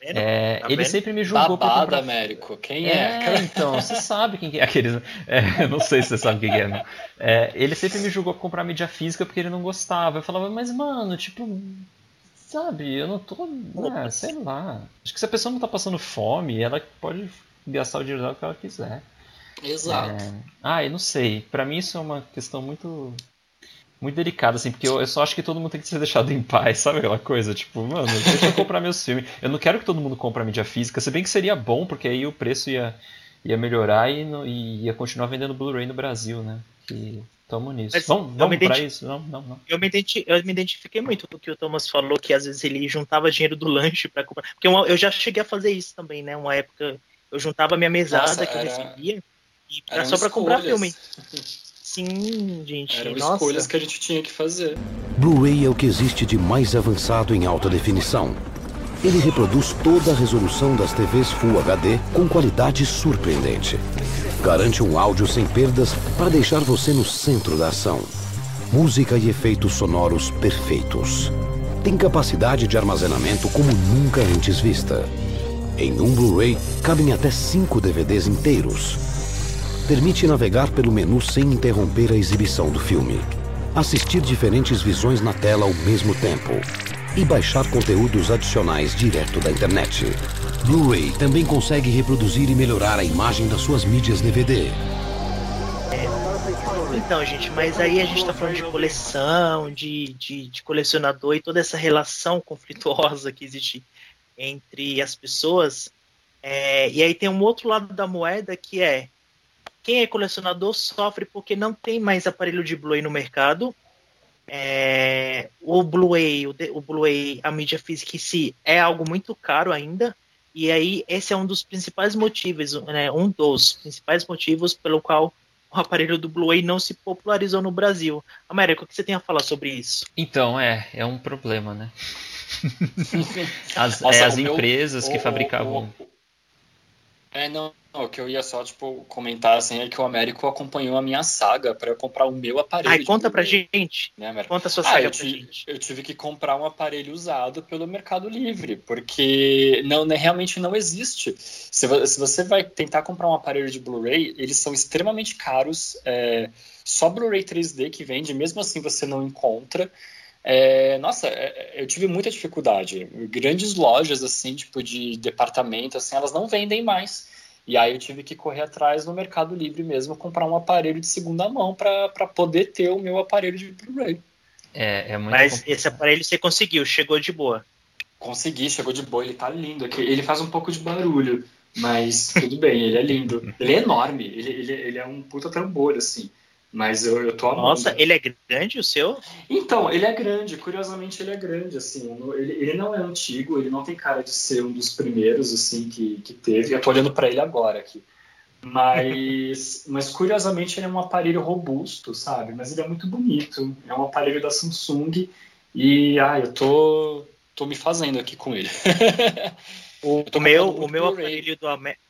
vendo? É, Tá ele sempre me julgou por comprar. Américo. Quem É, é? então, você sabe quem que é. Aqueles, é, não sei se você sabe quem que é, não. É, ele sempre me julgou por comprar mídia física porque ele não gostava. Eu falava, mas mano, tipo, sabe, eu não tô. né, sei lá. Acho que se a pessoa não tá passando fome, ela pode gastar o dinheiro dela que ela quiser. Exato. É, ah, eu não sei. Pra mim isso é uma questão muito muito delicada, assim, porque eu, eu só acho que todo mundo tem que ser deixado em paz, sabe aquela coisa? Tipo, mano, deixa eu comprar meus filmes. Eu não quero que todo mundo compre a mídia física, se bem que seria bom, porque aí o preço ia, ia melhorar e, no- e ia continuar vendendo Blu-ray no Brasil, né? E tamo nisso. Mas vamos eu vamos pra isso? Não, não, não. Eu me, identi- eu me identifiquei muito com o que o Thomas falou, que às vezes ele juntava dinheiro do lanche para comprar. Porque uma- eu já cheguei a fazer isso também, né? Uma época eu juntava minha mesada Nossa, que eu recebia e era só para comprar filme. Sim, gente. Eram nossa. escolhas que a gente tinha que fazer. Blu-ray é o que existe de mais avançado em alta definição. Ele reproduz toda a resolução das TVs Full HD com qualidade surpreendente. Garante um áudio sem perdas para deixar você no centro da ação. Música e efeitos sonoros perfeitos. Tem capacidade de armazenamento como nunca antes vista. Em um Blu-ray cabem até 5 DVDs inteiros. Permite navegar pelo menu sem interromper a exibição do filme. Assistir diferentes visões na tela ao mesmo tempo. E baixar conteúdos adicionais direto da internet. Blu-ray também consegue reproduzir e melhorar a imagem das suas mídias DVD. Então, gente, mas aí a gente tá falando de coleção, de, de, de colecionador e toda essa relação conflituosa que existe entre as pessoas. É, e aí tem um outro lado da moeda que é quem é colecionador sofre porque não tem mais aparelho de Blu-ray no mercado. É, o Blu-ray, o, o Blu-ray, a mídia física em si é algo muito caro ainda. E aí esse é um dos principais motivos, né, um dos principais motivos pelo qual o aparelho do Blu-ray não se popularizou no Brasil. Américo, o que você tem a falar sobre isso? Então, é, é um problema, né? As, Nossa, é, as o meu- empresas que o- o- fabricavam. É, não, não, o que eu ia só, tipo, comentar, assim, é que o Américo acompanhou a minha saga para eu comprar o meu aparelho. Ai, conta pra Blu-ray, gente. Né, Américo? Conta a sua Ah, saga eu, pra gente. eu tive que comprar um aparelho usado pelo Mercado Livre, porque não, né, realmente não existe. Se, se você vai tentar comprar um aparelho de Blu-ray, eles são extremamente caros. é, só Blu-ray 3D que vende, mesmo assim você não encontra. É, nossa, é, eu tive muita dificuldade. Grandes lojas, assim, tipo de departamento, assim, elas não vendem mais. E aí eu tive que correr atrás no Mercado Livre mesmo, comprar um aparelho de segunda mão para poder ter o meu aparelho de Blu-ray. É, é muito Mas complicado. esse aparelho você conseguiu, chegou de boa. Consegui, chegou de boa, ele tá lindo. Ele faz um pouco de barulho, mas tudo bem, ele é lindo. Ele é enorme, ele, ele, ele é um puta trambolho, assim. Mas eu, eu tô amando. Nossa, ele é grande o seu? Então, ele é grande, curiosamente ele é grande, assim, ele, ele não é antigo, ele não tem cara de ser um dos primeiros, assim, que, que teve, eu tô olhando para ele agora aqui, mas, mas curiosamente ele é um aparelho robusto, sabe, mas ele é muito bonito, é um aparelho da Samsung e, ah, eu tô, tô me fazendo aqui com ele. O, meu, o meu aparelho do Américo.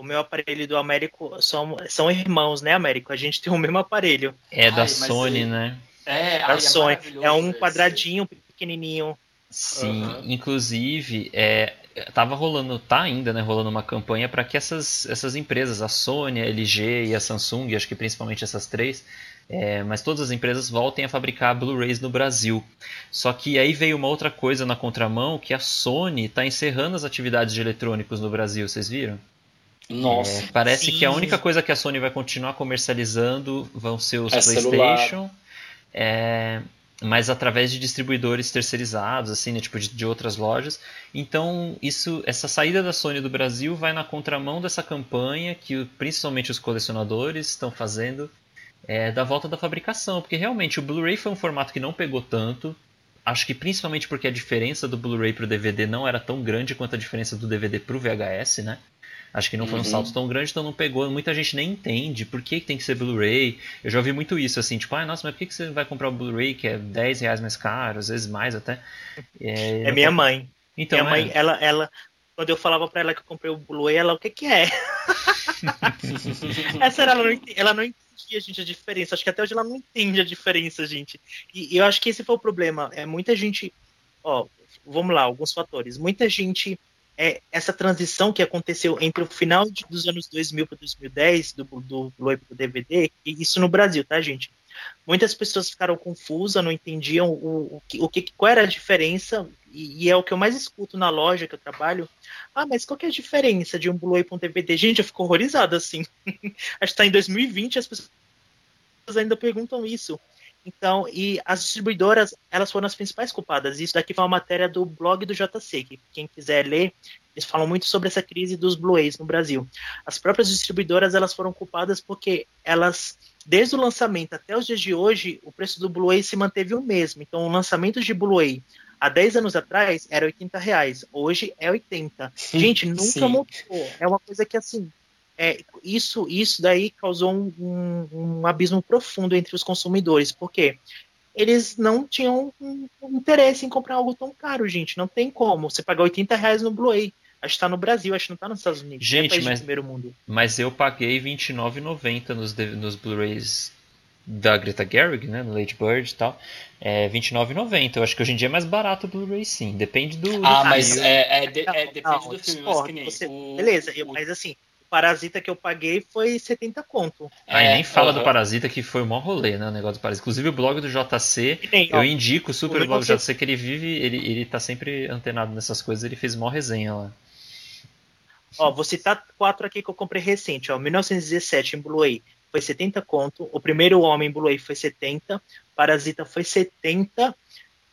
O meu aparelho do Américo são, são irmãos, né, Américo? A gente tem o mesmo aparelho. É da Ai, mas Sony, ele- né? É, Da ai, é Sony. maravilhoso É um esse. quadradinho pequenininho. Sim, Aham. inclusive, é, tava rolando, tá ainda, né, rolando uma campanha para que essas, essas empresas, a Sony, a LG e a Samsung, acho que principalmente essas três, é, mas todas as empresas voltem a fabricar Blu-rays no Brasil. Só que aí veio uma outra coisa na contramão, que a Sony está encerrando as atividades de eletrônicos no Brasil, vocês viram? Nossa, É, parece sim. que a única coisa que a Sony vai continuar comercializando vão ser os É PlayStation, é, mas através de distribuidores terceirizados, assim, né, tipo de, de outras lojas. Então, isso, essa saída da Sony do Brasil vai na contramão dessa campanha que principalmente os colecionadores estão fazendo é, da volta da fabricação, porque realmente o Blu-ray foi um formato que não pegou tanto. Acho que principalmente porque a diferença do Blu-ray para o DVD não era tão grande quanto a diferença do DVD para o VHS, né? Acho que não foi um Uhum. salto tão grande, então não pegou. Muita gente nem entende por que, que tem que ser Blu-ray. Eu já ouvi muito isso, assim, tipo, ah, nossa, mas por que, que você vai comprar o Blu-ray que é 10 reais mais caro, às vezes mais até? É não minha mãe. Então, minha mãe, é. ela, ela, quando eu falava pra ela que eu comprei o Blu-ray, ela, o que que é? Essa era, ela não, ente- ela não entendia, gente, a diferença. Acho que até hoje ela não entende a diferença, gente. E, e eu acho que esse foi o problema. É muita gente, ó, vamos lá, alguns fatores. Muita gente, é, essa transição que aconteceu entre o final de- dos anos 2000 para 2010, do, do Blu-ray para o DVD, e isso no Brasil, tá, gente? Muitas pessoas ficaram confusas, não entendiam o, o, que, o que, qual era a diferença, e, e é o que eu mais escuto na loja que eu trabalho. Ah, mas qual que é a diferença de um Blu-ray para um DVD? Gente, eu fico horrorizada assim. Acho que tá em 2020 as pessoas ainda perguntam isso. Então, e as distribuidoras, elas foram as principais culpadas. Isso daqui foi uma matéria do blog do JC, que quem quiser ler, eles falam muito sobre essa crise dos Blu-rays no Brasil. As próprias distribuidoras, elas foram culpadas porque elas, desde o lançamento até os dias de hoje, o preço do Blu-ray se manteve o mesmo. Então, o lançamento de Blu-ray há 10 anos atrás era 80 reais, hoje é 80. Gente, nunca Sim. mudou. É uma coisa que, assim, é, isso, isso daí causou um, um- um abismo profundo entre os consumidores, porque eles não tinham um, um interesse em comprar algo tão caro, gente. Não tem como. Você pagar 80 reais no Blu-ray. Acho que tá no Brasil, acho que não tá nos Estados Unidos. Gente, é mas- primeiro mundo. Mas eu paguei R$29,90 nos, nos Blu-rays da Greta Gerwig, né, no Late Bird e tal. É R$29,90. Eu acho que hoje em dia é mais barato o Blu-ray sim. Depende do, do Ah, mas é, é, de- Não, é, depende não, do filme, mas discordo. que nem Você- o- Beleza, o- mas assim, Parasita que eu paguei foi 70 conto. É, nem fala do aham. Parasita que foi o maior rolê, né? O negócio do Parasita. Inclusive o blog do JC, E nem, ó, eu indico super o o blog do JC que ele vive, ele, ele tá sempre antenado nessas coisas, ele fez maior resenha lá. Ó, vou citar quatro aqui que eu comprei recente. Ó, 1917 em Blu-ray foi 70 conto. O primeiro Homem em Blu-ray foi 70. Parasita foi 70.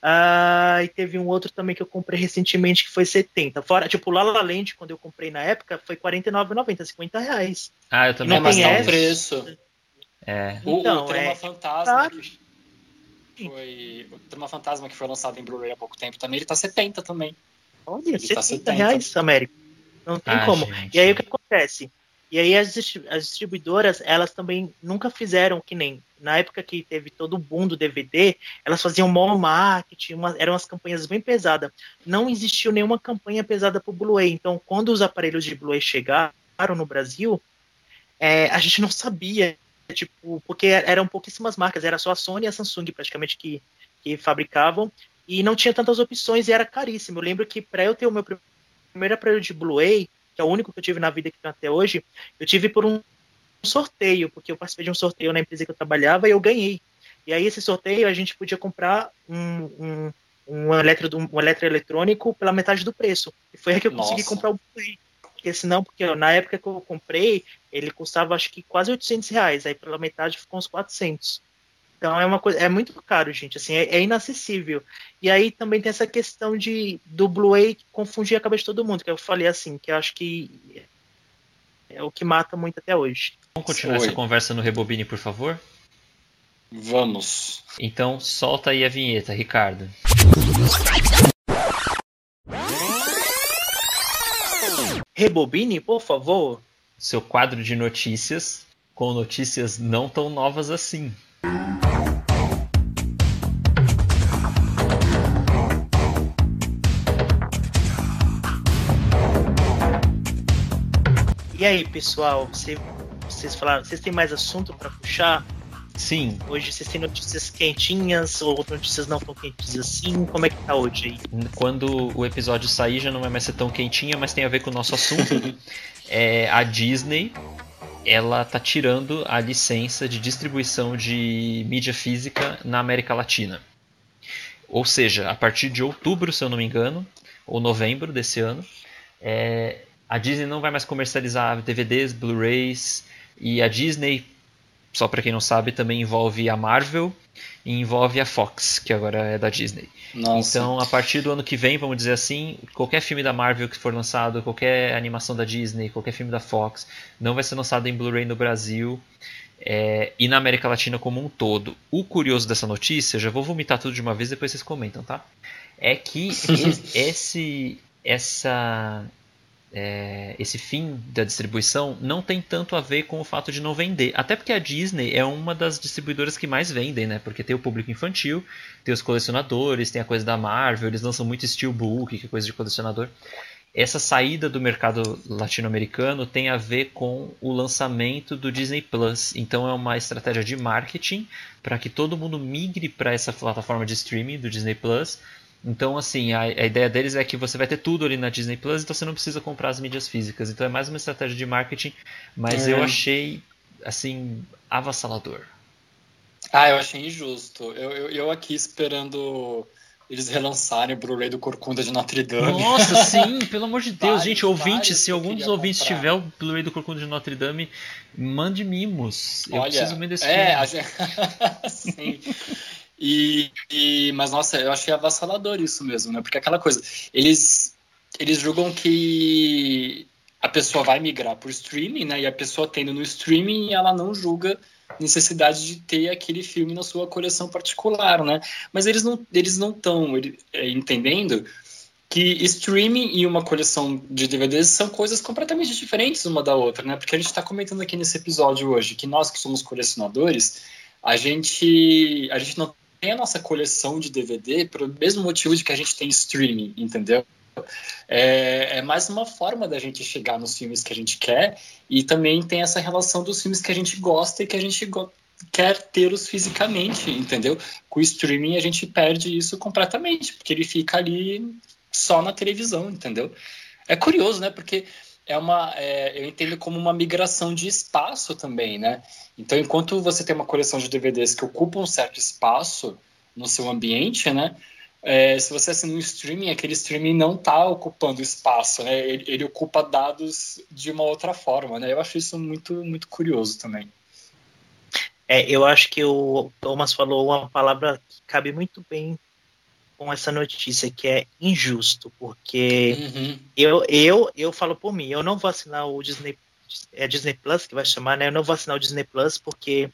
Ah, e teve um outro também que eu comprei recentemente que foi 70. Fora, tipo, La La Land, quando eu comprei na época, foi R$ 49,90, 50 reais. Ah, eu também Não tá essa. preço. É. O, Então, o é- Fantasma, Claro. que foi. O Trama Fantasma que foi lançado em Blu-ray há pouco tempo também, ele tá 70 também. Olha, Ele 70, tá 70. reais, Américo. Não tem Ah, como. gente. E aí o que acontece? E aí as, as distribuidoras, elas também nunca fizeram que nem. Na época que teve todo o boom do DVD, elas faziam mall marketing, uma- eram umas campanhas bem pesadas. Não existiu nenhuma campanha pesada pro Blu-ray. Então, quando os aparelhos de Blu-ray chegaram no Brasil, é, a gente não sabia, tipo, porque eram pouquíssimas marcas, era só a Sony e a Samsung praticamente que, que fabricavam, e não tinha tantas opções e era caríssimo. Eu lembro que para eu ter o meu pr- primeiro aparelho de Blu-ray, que é o único que eu tive na vida que tenho até hoje, eu tive por um sorteio, porque eu participei de um sorteio na empresa que eu trabalhava e eu ganhei. E aí esse sorteio a gente podia comprar um, um, um, eletro, um eletroeletrônico pela metade do preço. E foi aí que eu consegui Nossa. comprar o Blu-ray. Porque senão, porque na época que eu comprei, ele custava acho que quase 800 reais. Aí pela metade ficou uns 400. Então é uma coisa, é muito caro, gente. Assim, é, é inacessível. E aí também tem essa questão de do Blu-ray confundir a cabeça de todo mundo, que eu falei assim, que eu acho que é o que mata muito até hoje. Vamos continuar Oi. essa conversa no Rebobine, por favor? Vamos. Então solta aí a vinheta, Ricardo. Rebobine, por favor. Seu quadro de notícias com notícias não tão novas assim. E aí, pessoal, você- vocês falaram, vocês têm mais assunto para puxar? Sim, Hoje vocês têm notícias quentinhas ou notícias não tão quentes assim? Como é que tá hoje aí? quando o episódio sair já não vai mais ser tão quentinha, mas tem a ver com o nosso assunto. é, a Disney ela tá tirando a licença de distribuição de mídia física na América Latina. Ou seja, a partir de outubro, se eu não me engano, ou novembro desse ano, é, a Disney não vai mais comercializar DVDs, Blu-rays e a Disney, só para quem não sabe, também envolve a Marvel e envolve a Fox, que agora é da Disney. Nossa. Então, a partir do ano que vem, vamos dizer assim, qualquer filme da Marvel que for lançado, qualquer animação da Disney, qualquer filme da Fox, não vai ser lançado em Blu-ray no Brasil é, e na América Latina como um todo. O curioso dessa notícia, já vou vomitar tudo de uma vez, depois vocês comentam, tá? É que es- esse, essa, é, esse fim da distribuição não tem tanto a ver com o fato de não vender. Até porque a Disney é uma das distribuidoras que mais vendem, né? Porque tem o público infantil, tem os colecionadores, tem a coisa da Marvel, eles lançam muito Steelbook, que é coisa de colecionador. Essa saída do mercado latino-americano tem a ver com o lançamento do Disney Plus. Então é uma estratégia de marketing para que todo mundo migre para essa plataforma de streaming do Disney Plus. Então, assim, a, a ideia deles é que você vai ter tudo ali na Disney Plus, então você não precisa comprar as mídias físicas. Então é mais uma estratégia de marketing, mas É. eu achei, assim, avassalador. Ah, eu achei injusto. Eu, eu, eu aqui esperando eles relançarem o Blu-ray do Corcunda de Notre Dame. Nossa, sim, pelo amor de Deus, Vários, gente, ouvintes, vários se eu algum dos ouvintes comprar. tiver o Blu-ray do Corcunda de Notre Dame, mande mimos. Eu Olha, preciso muito desse é, filme. a gente... sim. E, e- mas nossa, eu achei avassalador isso mesmo, né? Porque aquela coisa, eles eles julgam que a pessoa vai migrar por streaming, né? E a pessoa tendo no streaming, ela não julga necessidade de ter aquele filme na sua coleção particular, né? Mas eles não eles não estão entendendo que streaming e uma coleção de DVDs são coisas completamente diferentes uma da outra, né? Porque a gente está comentando aqui nesse episódio hoje que nós que somos colecionadores, a gente a gente não tem a nossa coleção de DVD pelo mesmo motivo de que a gente tem streaming, entendeu? É, é mais uma forma da gente chegar nos filmes que a gente quer e também tem essa relação dos filmes que a gente gosta e que a gente quer tê-los fisicamente, entendeu? Com o streaming a gente perde isso completamente, porque ele fica ali só na televisão, entendeu? É curioso, né? Porque é uma, é, eu entendo como uma migração de espaço também, né? Então, enquanto você tem uma coleção de DVDs que ocupa um certo espaço no seu ambiente, né? É, se você assina um streaming, aquele streaming não está ocupando espaço, né? Ele, ele ocupa dados de uma outra forma, né? Eu acho isso muito, muito curioso também. É, eu acho que o Thomas falou uma palavra que cabe muito bem com essa notícia que é injusto, porque Uhum. eu, eu, eu falo por mim, eu não vou assinar o Disney, é Disney Plus que vai chamar, né? Eu não vou assinar o Disney Plus porque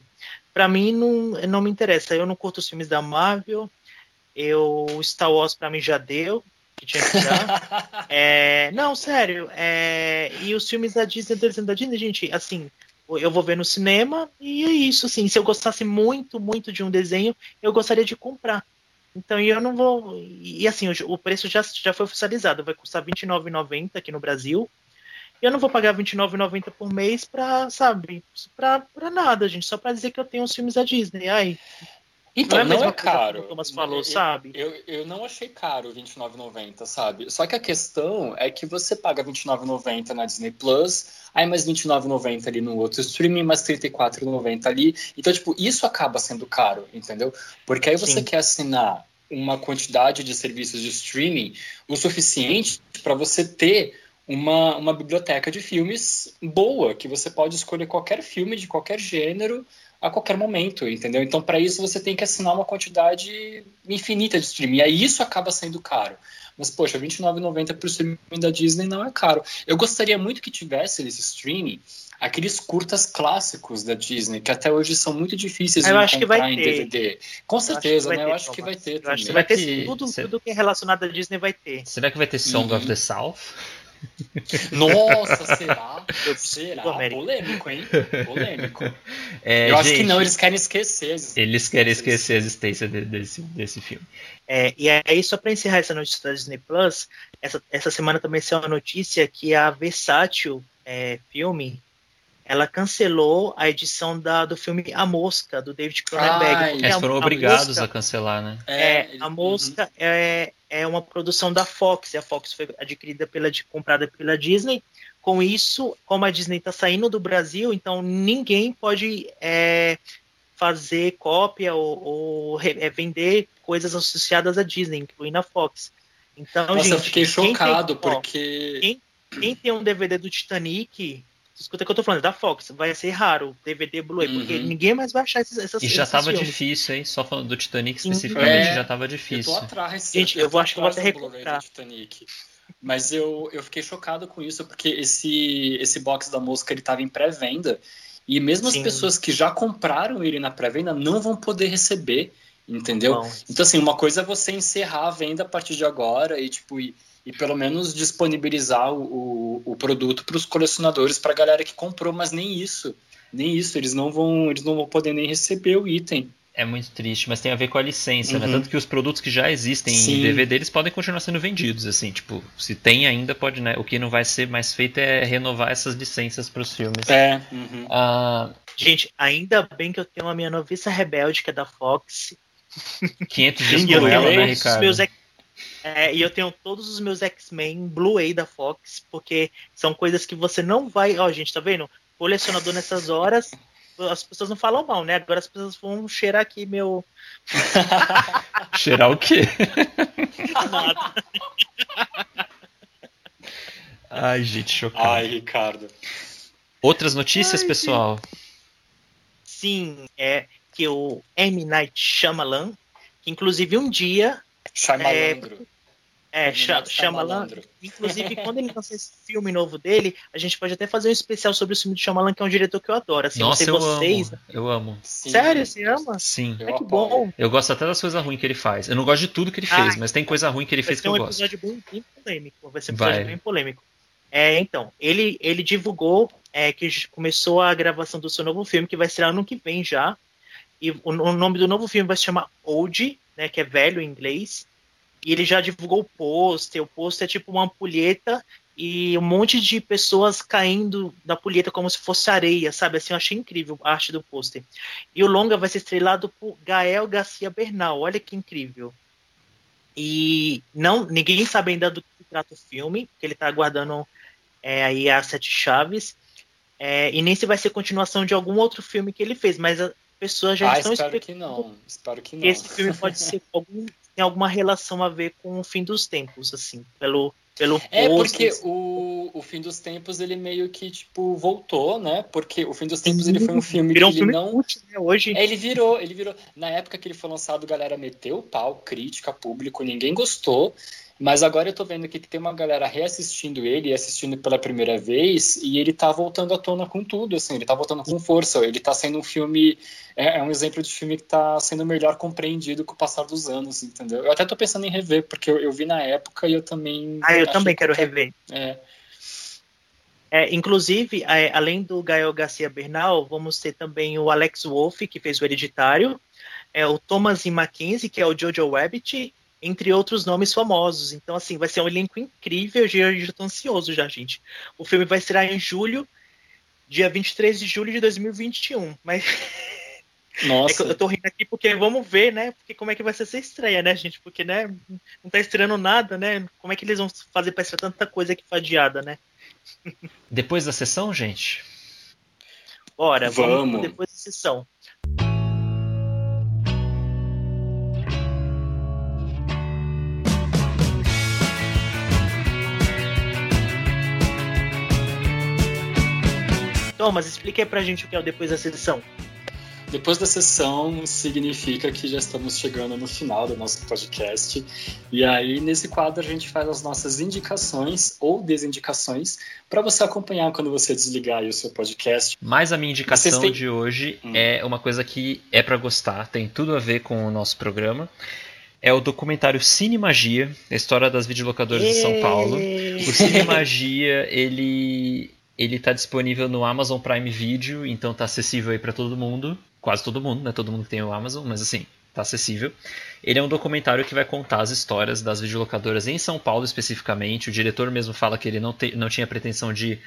pra mim não, não me interessa. Eu não curto os filmes da Marvel. Eu Star Wars pra mim já deu, que tinha que dar. É, não, sério. é, e os filmes da Disney, da Disney, gente, assim, eu vou ver no cinema e é isso, assim. Se eu gostasse muito, muito de um desenho, eu gostaria de comprar. Então, e eu não vou. E assim, o, o preço já, já foi oficializado, vai custar R$29,90 aqui no Brasil. E eu não vou pagar R$29,90 por mês pra, sabe, pra, pra nada, gente. Só pra dizer que eu tenho os filmes da Disney. Ai. Então, não é, não é caro. o Thomas falou, Eu- sabe? Eu, eu não achei caro R$ 29,90, sabe? Só que a questão é que você paga R$ 29,90 na Disney Plus, aí mais R$ 29,90 ali no outro streaming, mais R$ 34,90 ali. Então, tipo, isso acaba sendo caro, entendeu? Porque aí você Sim. quer assinar uma quantidade de serviços de streaming o suficiente para você ter uma, uma biblioteca de filmes boa, que você pode escolher qualquer filme de qualquer gênero a qualquer momento, entendeu? Então, para isso, você tem que assinar uma quantidade infinita de streaming. E aí isso acaba sendo caro. Mas, poxa, R$ 29,90 por streaming da Disney não é caro. Eu gostaria muito que tivesse nesse streaming aqueles curtas clássicos da Disney, que até hoje são muito difíceis Eu de acho que encontrar vai em ter. DVD. Com Eu acho que certeza, vai né? ter, Eu acho que vai ter Eu acho também. que vai ter tudo, tudo que é relacionado à Disney vai ter. Será que vai ter Song Uhum. of the South? Nossa, será? Será? Polêmico, hein? Polêmico. É, Eu acho que gente, não, eles querem esquecer. Eles querem esquecer a existência de- desse, desse filme. É, e aí, só para encerrar essa notícia da Disney Plus, essa, essa semana também saiu uma notícia que a Versátil é, Filme ela cancelou a edição da, do filme A Mosca, do David Cronenberg. Porque Eles a- foram a obrigados Mosca- a cancelar, né? É, a Mosca é, é uma produção da Fox, e a Fox foi adquirida pela comprada pela Disney. Com isso, como a Disney está saindo do Brasil, então ninguém pode é, fazer cópia ou, ou é, vender coisas associadas à Disney, incluindo a Fox. Então, Nossa, eu gente, fiquei quem tem- chocado, ó, porque. quem, quem tem um DVD do Titanic, escuta o que eu tô falando, da Fox, vai ser raro DVD Blu-ray, porque Uhum. ninguém mais vai achar esses, essas E já tava filmes. difícil, hein? Só falando do Titanic Sim. especificamente, É, já tava Eu tô difícil. atrás. Gente, eu tô vou- acho que eu vou até Titanic. Mas eu, eu fiquei chocado com isso, porque esse, esse box da mosca ele tava em pré-venda. E mesmo Sim. as pessoas que já compraram ele na pré-venda não vão poder receber, entendeu? Bom, Então, assim, uma coisa é você encerrar a venda a partir de agora e, tipo, e, e pelo menos disponibilizar o, o, o produto para os colecionadores, para a galera que comprou, mas nem isso. Nem isso, eles não vão, eles não vão poder nem receber o item. É muito triste, mas tem a ver com a licença, né? Uhum. Tanto que os produtos que já existem Sim. em DVD, eles podem continuar sendo vendidos, assim, tipo, se tem ainda, pode, né? O que não vai ser mais feito é renovar essas licenças para os filmes. É. uhum. Ah, Gente, ainda bem que eu tenho a minha noviça rebelde, que é da Fox. 500 dias tenho ela, né, Ricardo? meus é, e eu tenho todos os meus X-Men Blu-ray da Fox, porque são coisas que você não vai. Ó, gente, tá vendo? Colecionador nessas horas, as pessoas não falam mal, né? Agora as pessoas vão cheirar aqui meu. Cheirar o quê? Nada. Ai, gente, chocado. Ai, Ricardo. Outras notícias, Ai, pessoal? Sim, é que o M. Night Shyamalan, que inclusive um dia. Shyamalandro. É, Shyamalan. Shyamalandro. Inclusive, quando ele lançar esse filme novo dele, a gente pode até fazer um especial sobre o filme de Shyamalan, que é um diretor que eu adoro. Assim, Nossa, eu vocês. amo. Eu amo. Sim. Sério, você ama? Sim. Eu É que bom. Eu gosto até das coisas ruins que ele faz. Eu não gosto de tudo que ele Ah, fez, mas tem coisa ruim que ele Vai fez ser que um eu gosto. episódio bem, polêmico. Vai ser um episódio Vai. bem polêmico. É, então, ele, ele divulgou é, que começou a gravação do seu novo filme, que vai ser ano que vem já. E o, o nome do novo filme vai se chamar Old, né, que é velho em inglês. E ele já divulgou o pôster. O pôster é tipo uma ampulheta e um monte de pessoas caindo da ampulheta como se fosse areia, sabe? Assim, eu achei incrível a arte do pôster. E o longa vai ser estrelado por Gael Garcia Bernal. Olha que incrível. E não, ninguém sabe ainda do que trata o filme, que ele está aguardando é, aí as sete chaves. É, e nem se vai ser continuação de algum outro filme que ele fez, mas as pessoas já Ah, estão espero que não. Espero que não. esse filme pode ser algum, tem alguma relação a ver com o fim dos tempos, assim, pelo, Pelo É porque pôster. o, o Fim dos Tempos ele meio que tipo voltou, né? Porque o Fim dos Tempos ele foi um filme Virou um que ele filme não cult, né? Hoje. É, ele virou, ele virou. Na época que ele foi lançado, a galera meteu o pau, crítica, público, ninguém gostou. Mas agora eu tô vendo aqui que tem uma galera reassistindo ele, e assistindo pela primeira vez, e ele tá voltando à tona com tudo, assim, ele tá voltando com força. Ele tá sendo um filme. É, é um exemplo de filme que tá sendo melhor compreendido com o passar dos anos, entendeu? Eu até tô pensando em rever, porque eu, eu vi na época e eu também. Ah, eu também que quero até- rever. É. É, inclusive, é, além do Gael Garcia Bernal, vamos ter também o Alex Wolff, que fez o Hereditário, é, o Thomas E. Mackenzie, que é o Jojo Rabbit, entre outros nomes famosos. Então, assim, vai ser um elenco incrível. Eu já, tô ansioso já, gente. O filme vai estrear em julho, dia 23 de julho de 2021. Mas Nossa. é que eu tô rindo aqui porque vamos ver, né? Porque como é que vai ser essa estreia, né, gente? Porque, né, não tá estreando nada, né? Como é que eles vão fazer pra estrear tanta coisa aqui fadiada, né? Depois da sessão, gente? Bora, vamos, Vamos. depois da sessão. Thomas, explica aí pra gente o que é o depois da sessão. Depois da sessão, significa que já estamos chegando no final do nosso podcast. E aí, nesse quadro, a gente faz as nossas indicações ou desindicações para você acompanhar quando você desligar aí o seu podcast. Mas a minha indicação têm- de hoje Hum. é uma coisa que é pra gostar, tem tudo a ver com o nosso programa. É o documentário Cine Magia, a história das videolocadoras de São Paulo. O Cine Magia, ele ele tá disponível no Amazon Prime Video, então tá acessível aí pra todo mundo, quase todo mundo, né? Todo mundo que tem o Amazon, mas assim, tá acessível. Ele é um documentário que vai contar as histórias das videolocadoras em São Paulo especificamente. O diretor mesmo fala que ele não, te- não tinha pretensão de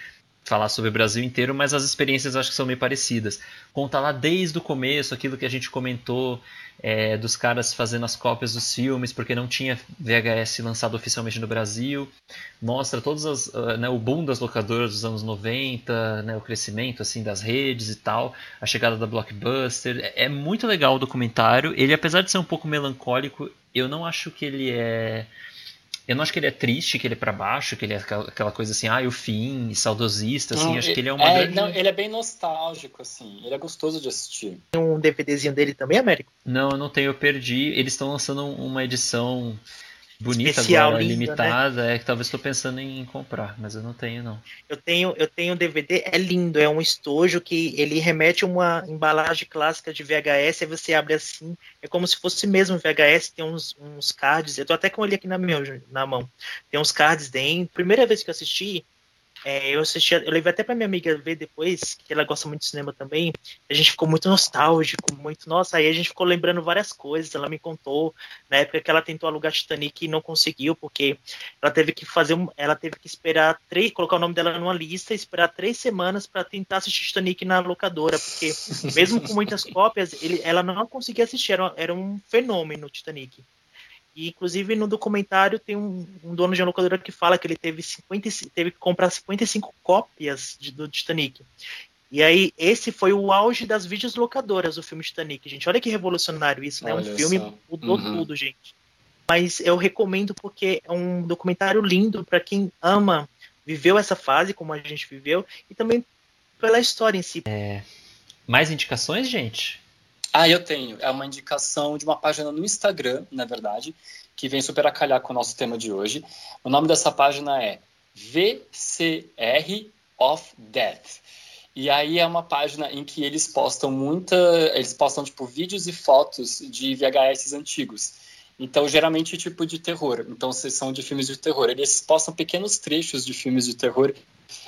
falar sobre o Brasil inteiro, mas as experiências acho que são meio parecidas. Conta lá desde o começo aquilo que a gente comentou é, dos caras fazendo as cópias dos filmes, porque não tinha VHS lançado oficialmente no Brasil. Mostra todos as, ah, né, o boom das locadoras dos anos 90, né, o crescimento assim das redes e tal, a chegada da Blockbuster. É, é muito legal o documentário. Ele, apesar de ser um pouco melancólico, eu não acho que ele é eu não acho que ele é triste, que ele é pra baixo, que ele é aquela aquela coisa assim, ah, o fim, saudosista, assim, Não, acho que ele é é, uma grande... não, ele é bem nostálgico, assim. Ele é gostoso de assistir. Tem um DVDzinho dele também, Américo? Não, eu não tenho, eu perdi. Eles estão lançando uma edição bonita Especial, agora, linda, limitada, é que talvez estou pensando em comprar, mas eu não tenho não. Eu tenho, eu tenho um DVD, é lindo, é um estojo que ele remete a uma embalagem clássica de VHS, aí você abre assim, é como se fosse mesmo VHS, tem uns, uns cards, eu tô até com ele aqui na, meu, na mão, tem uns cards dentro. Primeira vez que eu assisti, é, eu assisti, eu levei até pra minha amiga ver depois, que ela gosta muito de cinema também, a gente ficou muito nostálgico, muito, nossa, aí a gente ficou lembrando várias coisas, ela me contou, na época que ela tentou alugar Titanic e não conseguiu, porque ela teve que fazer um, ela teve que esperar três, colocar o nome dela numa lista, esperar três semanas para tentar assistir Titanic na locadora, porque mesmo com muitas cópias, ele, ela não conseguia assistir, era, era um fenômeno Titanic. E inclusive no documentário tem um, um dono de uma locadora que fala que ele teve 50, e- teve que comprar 55 cópias de- do Titanic. E aí, esse foi o auge das vídeos locadoras, o filme Titanic, gente. Olha que revolucionário isso, né? Olha um filme só. mudou Uhum. tudo, gente. Mas eu recomendo porque é um documentário lindo para quem ama, viveu essa fase como a gente viveu, e também pela história em si. Mais indicações, gente? Ah, eu tenho. É uma indicação de uma página no Instagram, na verdade, que vem super a calhar com o nosso tema de hoje. O nome dessa página é VCR of Death. E aí é uma página em que eles postam muita. Eles postam, tipo, vídeos e fotos de VHS antigos. Então, geralmente, tipo de terror. Então, são de filmes de terror. Eles postam pequenos trechos de filmes de terror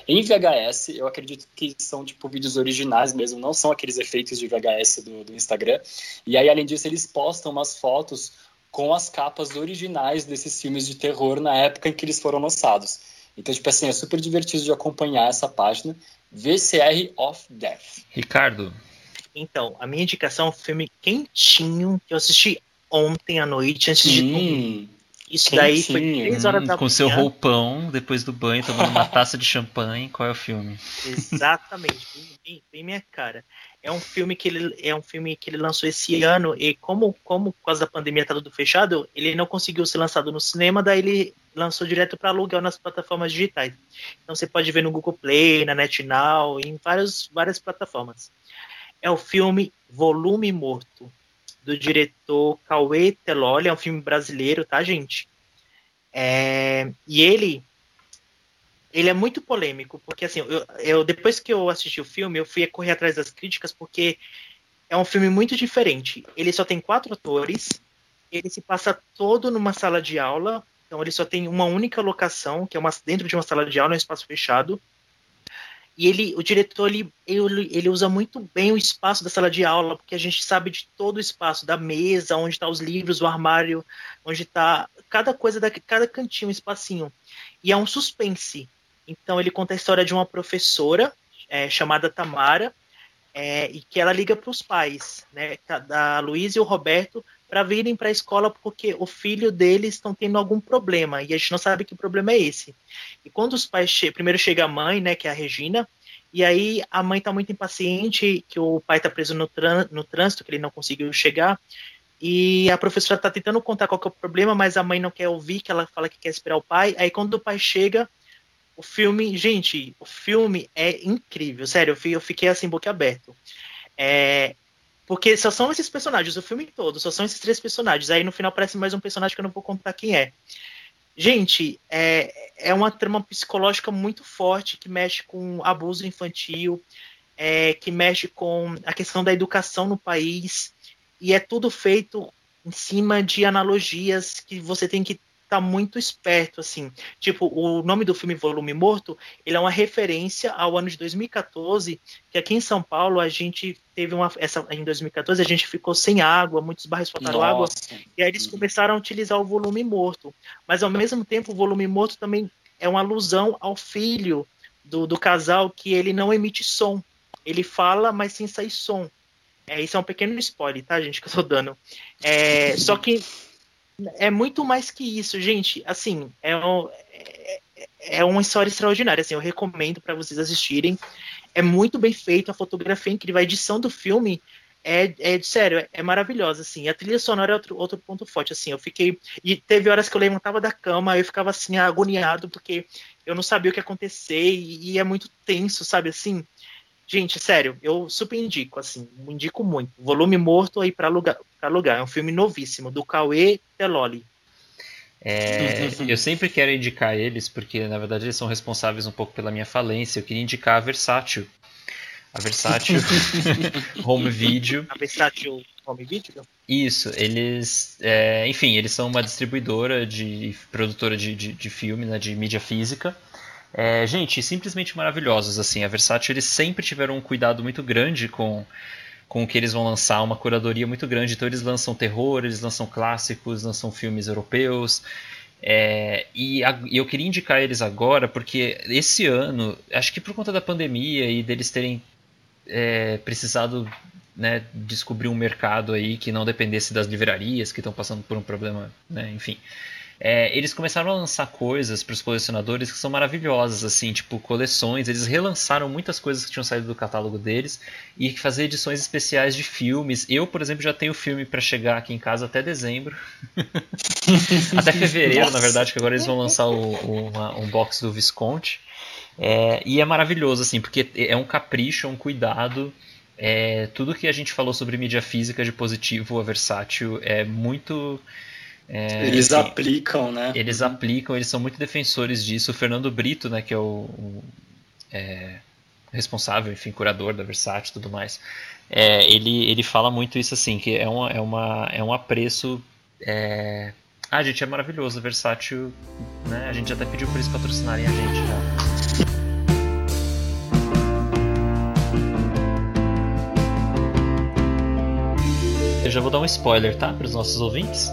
em VHS. Eu acredito que são, tipo, vídeos originais mesmo, não são aqueles efeitos de VHS do, do Instagram. E aí, além disso, eles postam umas fotos com as capas originais desses filmes de terror na época em que eles foram lançados. Então, tipo assim, é super divertido de acompanhar essa página. VCR of Death. Ricardo, Então, a minha indicação é um filme quentinho que eu assisti ontem à noite, antes de dormir. Isso daí foi. 3 horas da com seu manhã. roupão, depois do banho, tomando uma taça de champanhe, qual é o filme? Exatamente, bem, bem- bem minha cara. É um filme que ele é um filme que ele lançou esse ano e como como por causa da pandemia tá tudo fechado, ele não conseguiu ser lançado no cinema, daí ele lançou direto para aluguel nas plataformas digitais. Então você pode ver no Google Play, na NetNow, em várias várias plataformas. É o filme Volume Morto do diretor Cauê Teloli, é um filme brasileiro, tá, gente? É, e ele ele é muito polêmico, porque assim, eu, eu, depois que eu assisti o filme, eu fui correr atrás das críticas, porque é um filme muito diferente. Ele só tem quatro atores, ele se passa todo numa sala de aula, então ele só tem uma única locação, que é uma, dentro de uma sala de aula, um espaço fechado. E ele, o diretor, ele, ele, ele usa muito bem o espaço da sala de aula, porque a gente sabe de todo o espaço, da mesa, onde estão tá os livros, o armário, onde está cada coisa, da, cada cantinho, um espacinho. E é um suspense. Então ele conta a história de uma professora é, chamada Tamara, é, e que ela liga para os pais, né, da Luísa e o Roberto, para virem para a escola porque o filho deles estão tendo algum problema e a gente não sabe que problema é esse. E quando os pais che primeiro chega a mãe, né, que é a Regina, e aí a mãe está muito impaciente que o pai está preso no, no trânsito, que ele não conseguiu chegar. E a professora está tentando contar qual é o problema, mas a mãe não quer ouvir, que ela fala que quer esperar o pai. Aí quando o pai chega, o filme, gente, o filme é incrível, sério, eu fiquei assim boquiaberto. É, porque só são esses personagens, o filme todo, só são esses três personagens. Aí no final aparece mais um personagem que eu não vou contar quem é. Gente, é, é uma trama psicológica muito forte que mexe com abuso infantil, é, que mexe com a questão da educação no país, e é tudo feito em cima de analogias que você tem que tá muito esperto, assim. Tipo, o nome do filme Volume Morto, ele é uma referência ao ano de 2014, que aqui em São Paulo a gente teve uma. Essa, em 2014 a gente ficou sem água, muitos bairros faltaram água, e aí eles começaram a utilizar o volume morto. Mas ao mesmo tempo, o volume morto também é uma alusão ao filho do, do casal que ele não emite som. Ele fala, mas sem sair som. É, isso é um pequeno spoiler, tá, gente, que eu tô dando. É, só que é muito mais que isso, gente. Assim, é, um, é, é uma história extraordinária. Assim, eu recomendo para vocês assistirem. É muito bem feito, a fotografia é incrível, a edição do filme é, é sério, é, é maravilhosa, assim. A trilha sonora é outro, outro ponto forte, assim. Eu fiquei. E teve horas que eu levantava da cama, eu ficava assim, agoniado, porque eu não sabia o que ia acontecer, e, e é muito tenso, sabe assim? Gente, sério, eu super indico, assim, indico muito. Volume Morto aí para alugar, pra alugar. É um filme novíssimo, do Cauê Teloli. É, eu sempre quero indicar eles, porque na verdade eles são responsáveis um pouco pela minha falência. Eu queria indicar a Versátil. A Versátil Home Video. A Versátil Home Video? Isso, eles. É, enfim, eles são uma distribuidora de. produtora de, de, de filme, né, de mídia física. É, gente, simplesmente maravilhosos. Assim, a Versátil eles sempre tiveram um cuidado muito grande com com o que eles vão lançar, uma curadoria muito grande. Então eles lançam terror, eles lançam clássicos, lançam filmes europeus. É, e, a, e, eu queria indicar eles agora porque esse ano, acho que por conta da pandemia e deles terem é, precisado né, descobrir um mercado aí que não dependesse das livrarias que estão passando por um problema, né, enfim é, eles começaram a lançar coisas para os colecionadores que são maravilhosas, assim, tipo coleções. Eles relançaram muitas coisas que tinham saído do catálogo deles e fazer edições especiais de filmes. Eu, por exemplo, já tenho filme para chegar aqui em casa até dezembro, até fevereiro, Nossa. na verdade, que agora eles vão lançar o, o, uma, um box do Visconti. É, e é maravilhoso, assim, porque é um capricho, é um cuidado. É, tudo que a gente falou sobre mídia física de positivo a versátil é muito é, eles enfim, aplicam, né? Eles aplicam, eles são muito defensores disso. O Fernando Brito, né, que é o, o é, responsável, enfim, curador da Versátil e tudo mais, é, ele, ele fala muito isso assim, que é, uma, é, uma, é um apreço. É... Ah, gente, é maravilhoso. A Versátil, né? A gente até pediu para eles patrocinarem a gente já. Eu já vou dar um spoiler, tá? Para os nossos ouvintes.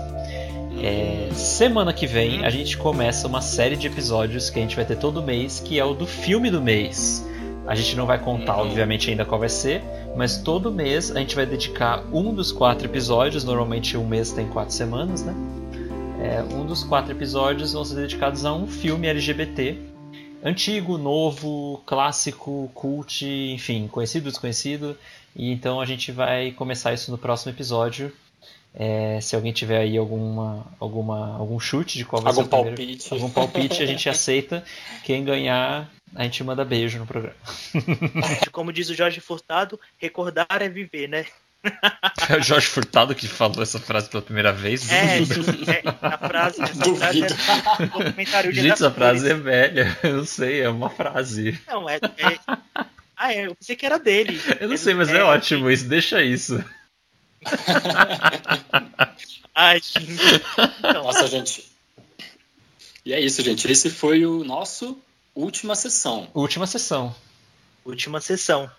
É, semana que vem a gente começa uma série de episódios que a gente vai ter todo mês, que é o do filme do mês. A gente não vai contar, uhum. obviamente, ainda qual vai ser, mas todo mês a gente vai dedicar um dos quatro episódios. Normalmente um mês tem quatro semanas, né? É, um dos quatro episódios vão ser dedicados a um filme LGBT. Antigo, novo, clássico, cult, enfim, conhecido, desconhecido. E então a gente vai começar isso no próximo episódio. É, se alguém tiver aí alguma, alguma, algum chute de qual vai Algum ser o primeiro, palpite. algum palpite, a gente aceita. Quem ganhar, a gente manda beijo no programa. Como diz o Jorge Furtado, recordar é viver, né? É o Jorge Furtado que falou essa frase pela primeira vez. É, é a frase, essa Duvido. frase é do documentário de Gente, essa frase é velha. Eu não sei, é uma frase. Não, é, é- Ah, é, eu pensei que era dele. Eu não sei, mas é ótimo isso. Deixa isso. Ai, gente. Então, Nossa, gente. E é isso, gente. Esse foi o nosso última sessão. Última sessão. última sessão.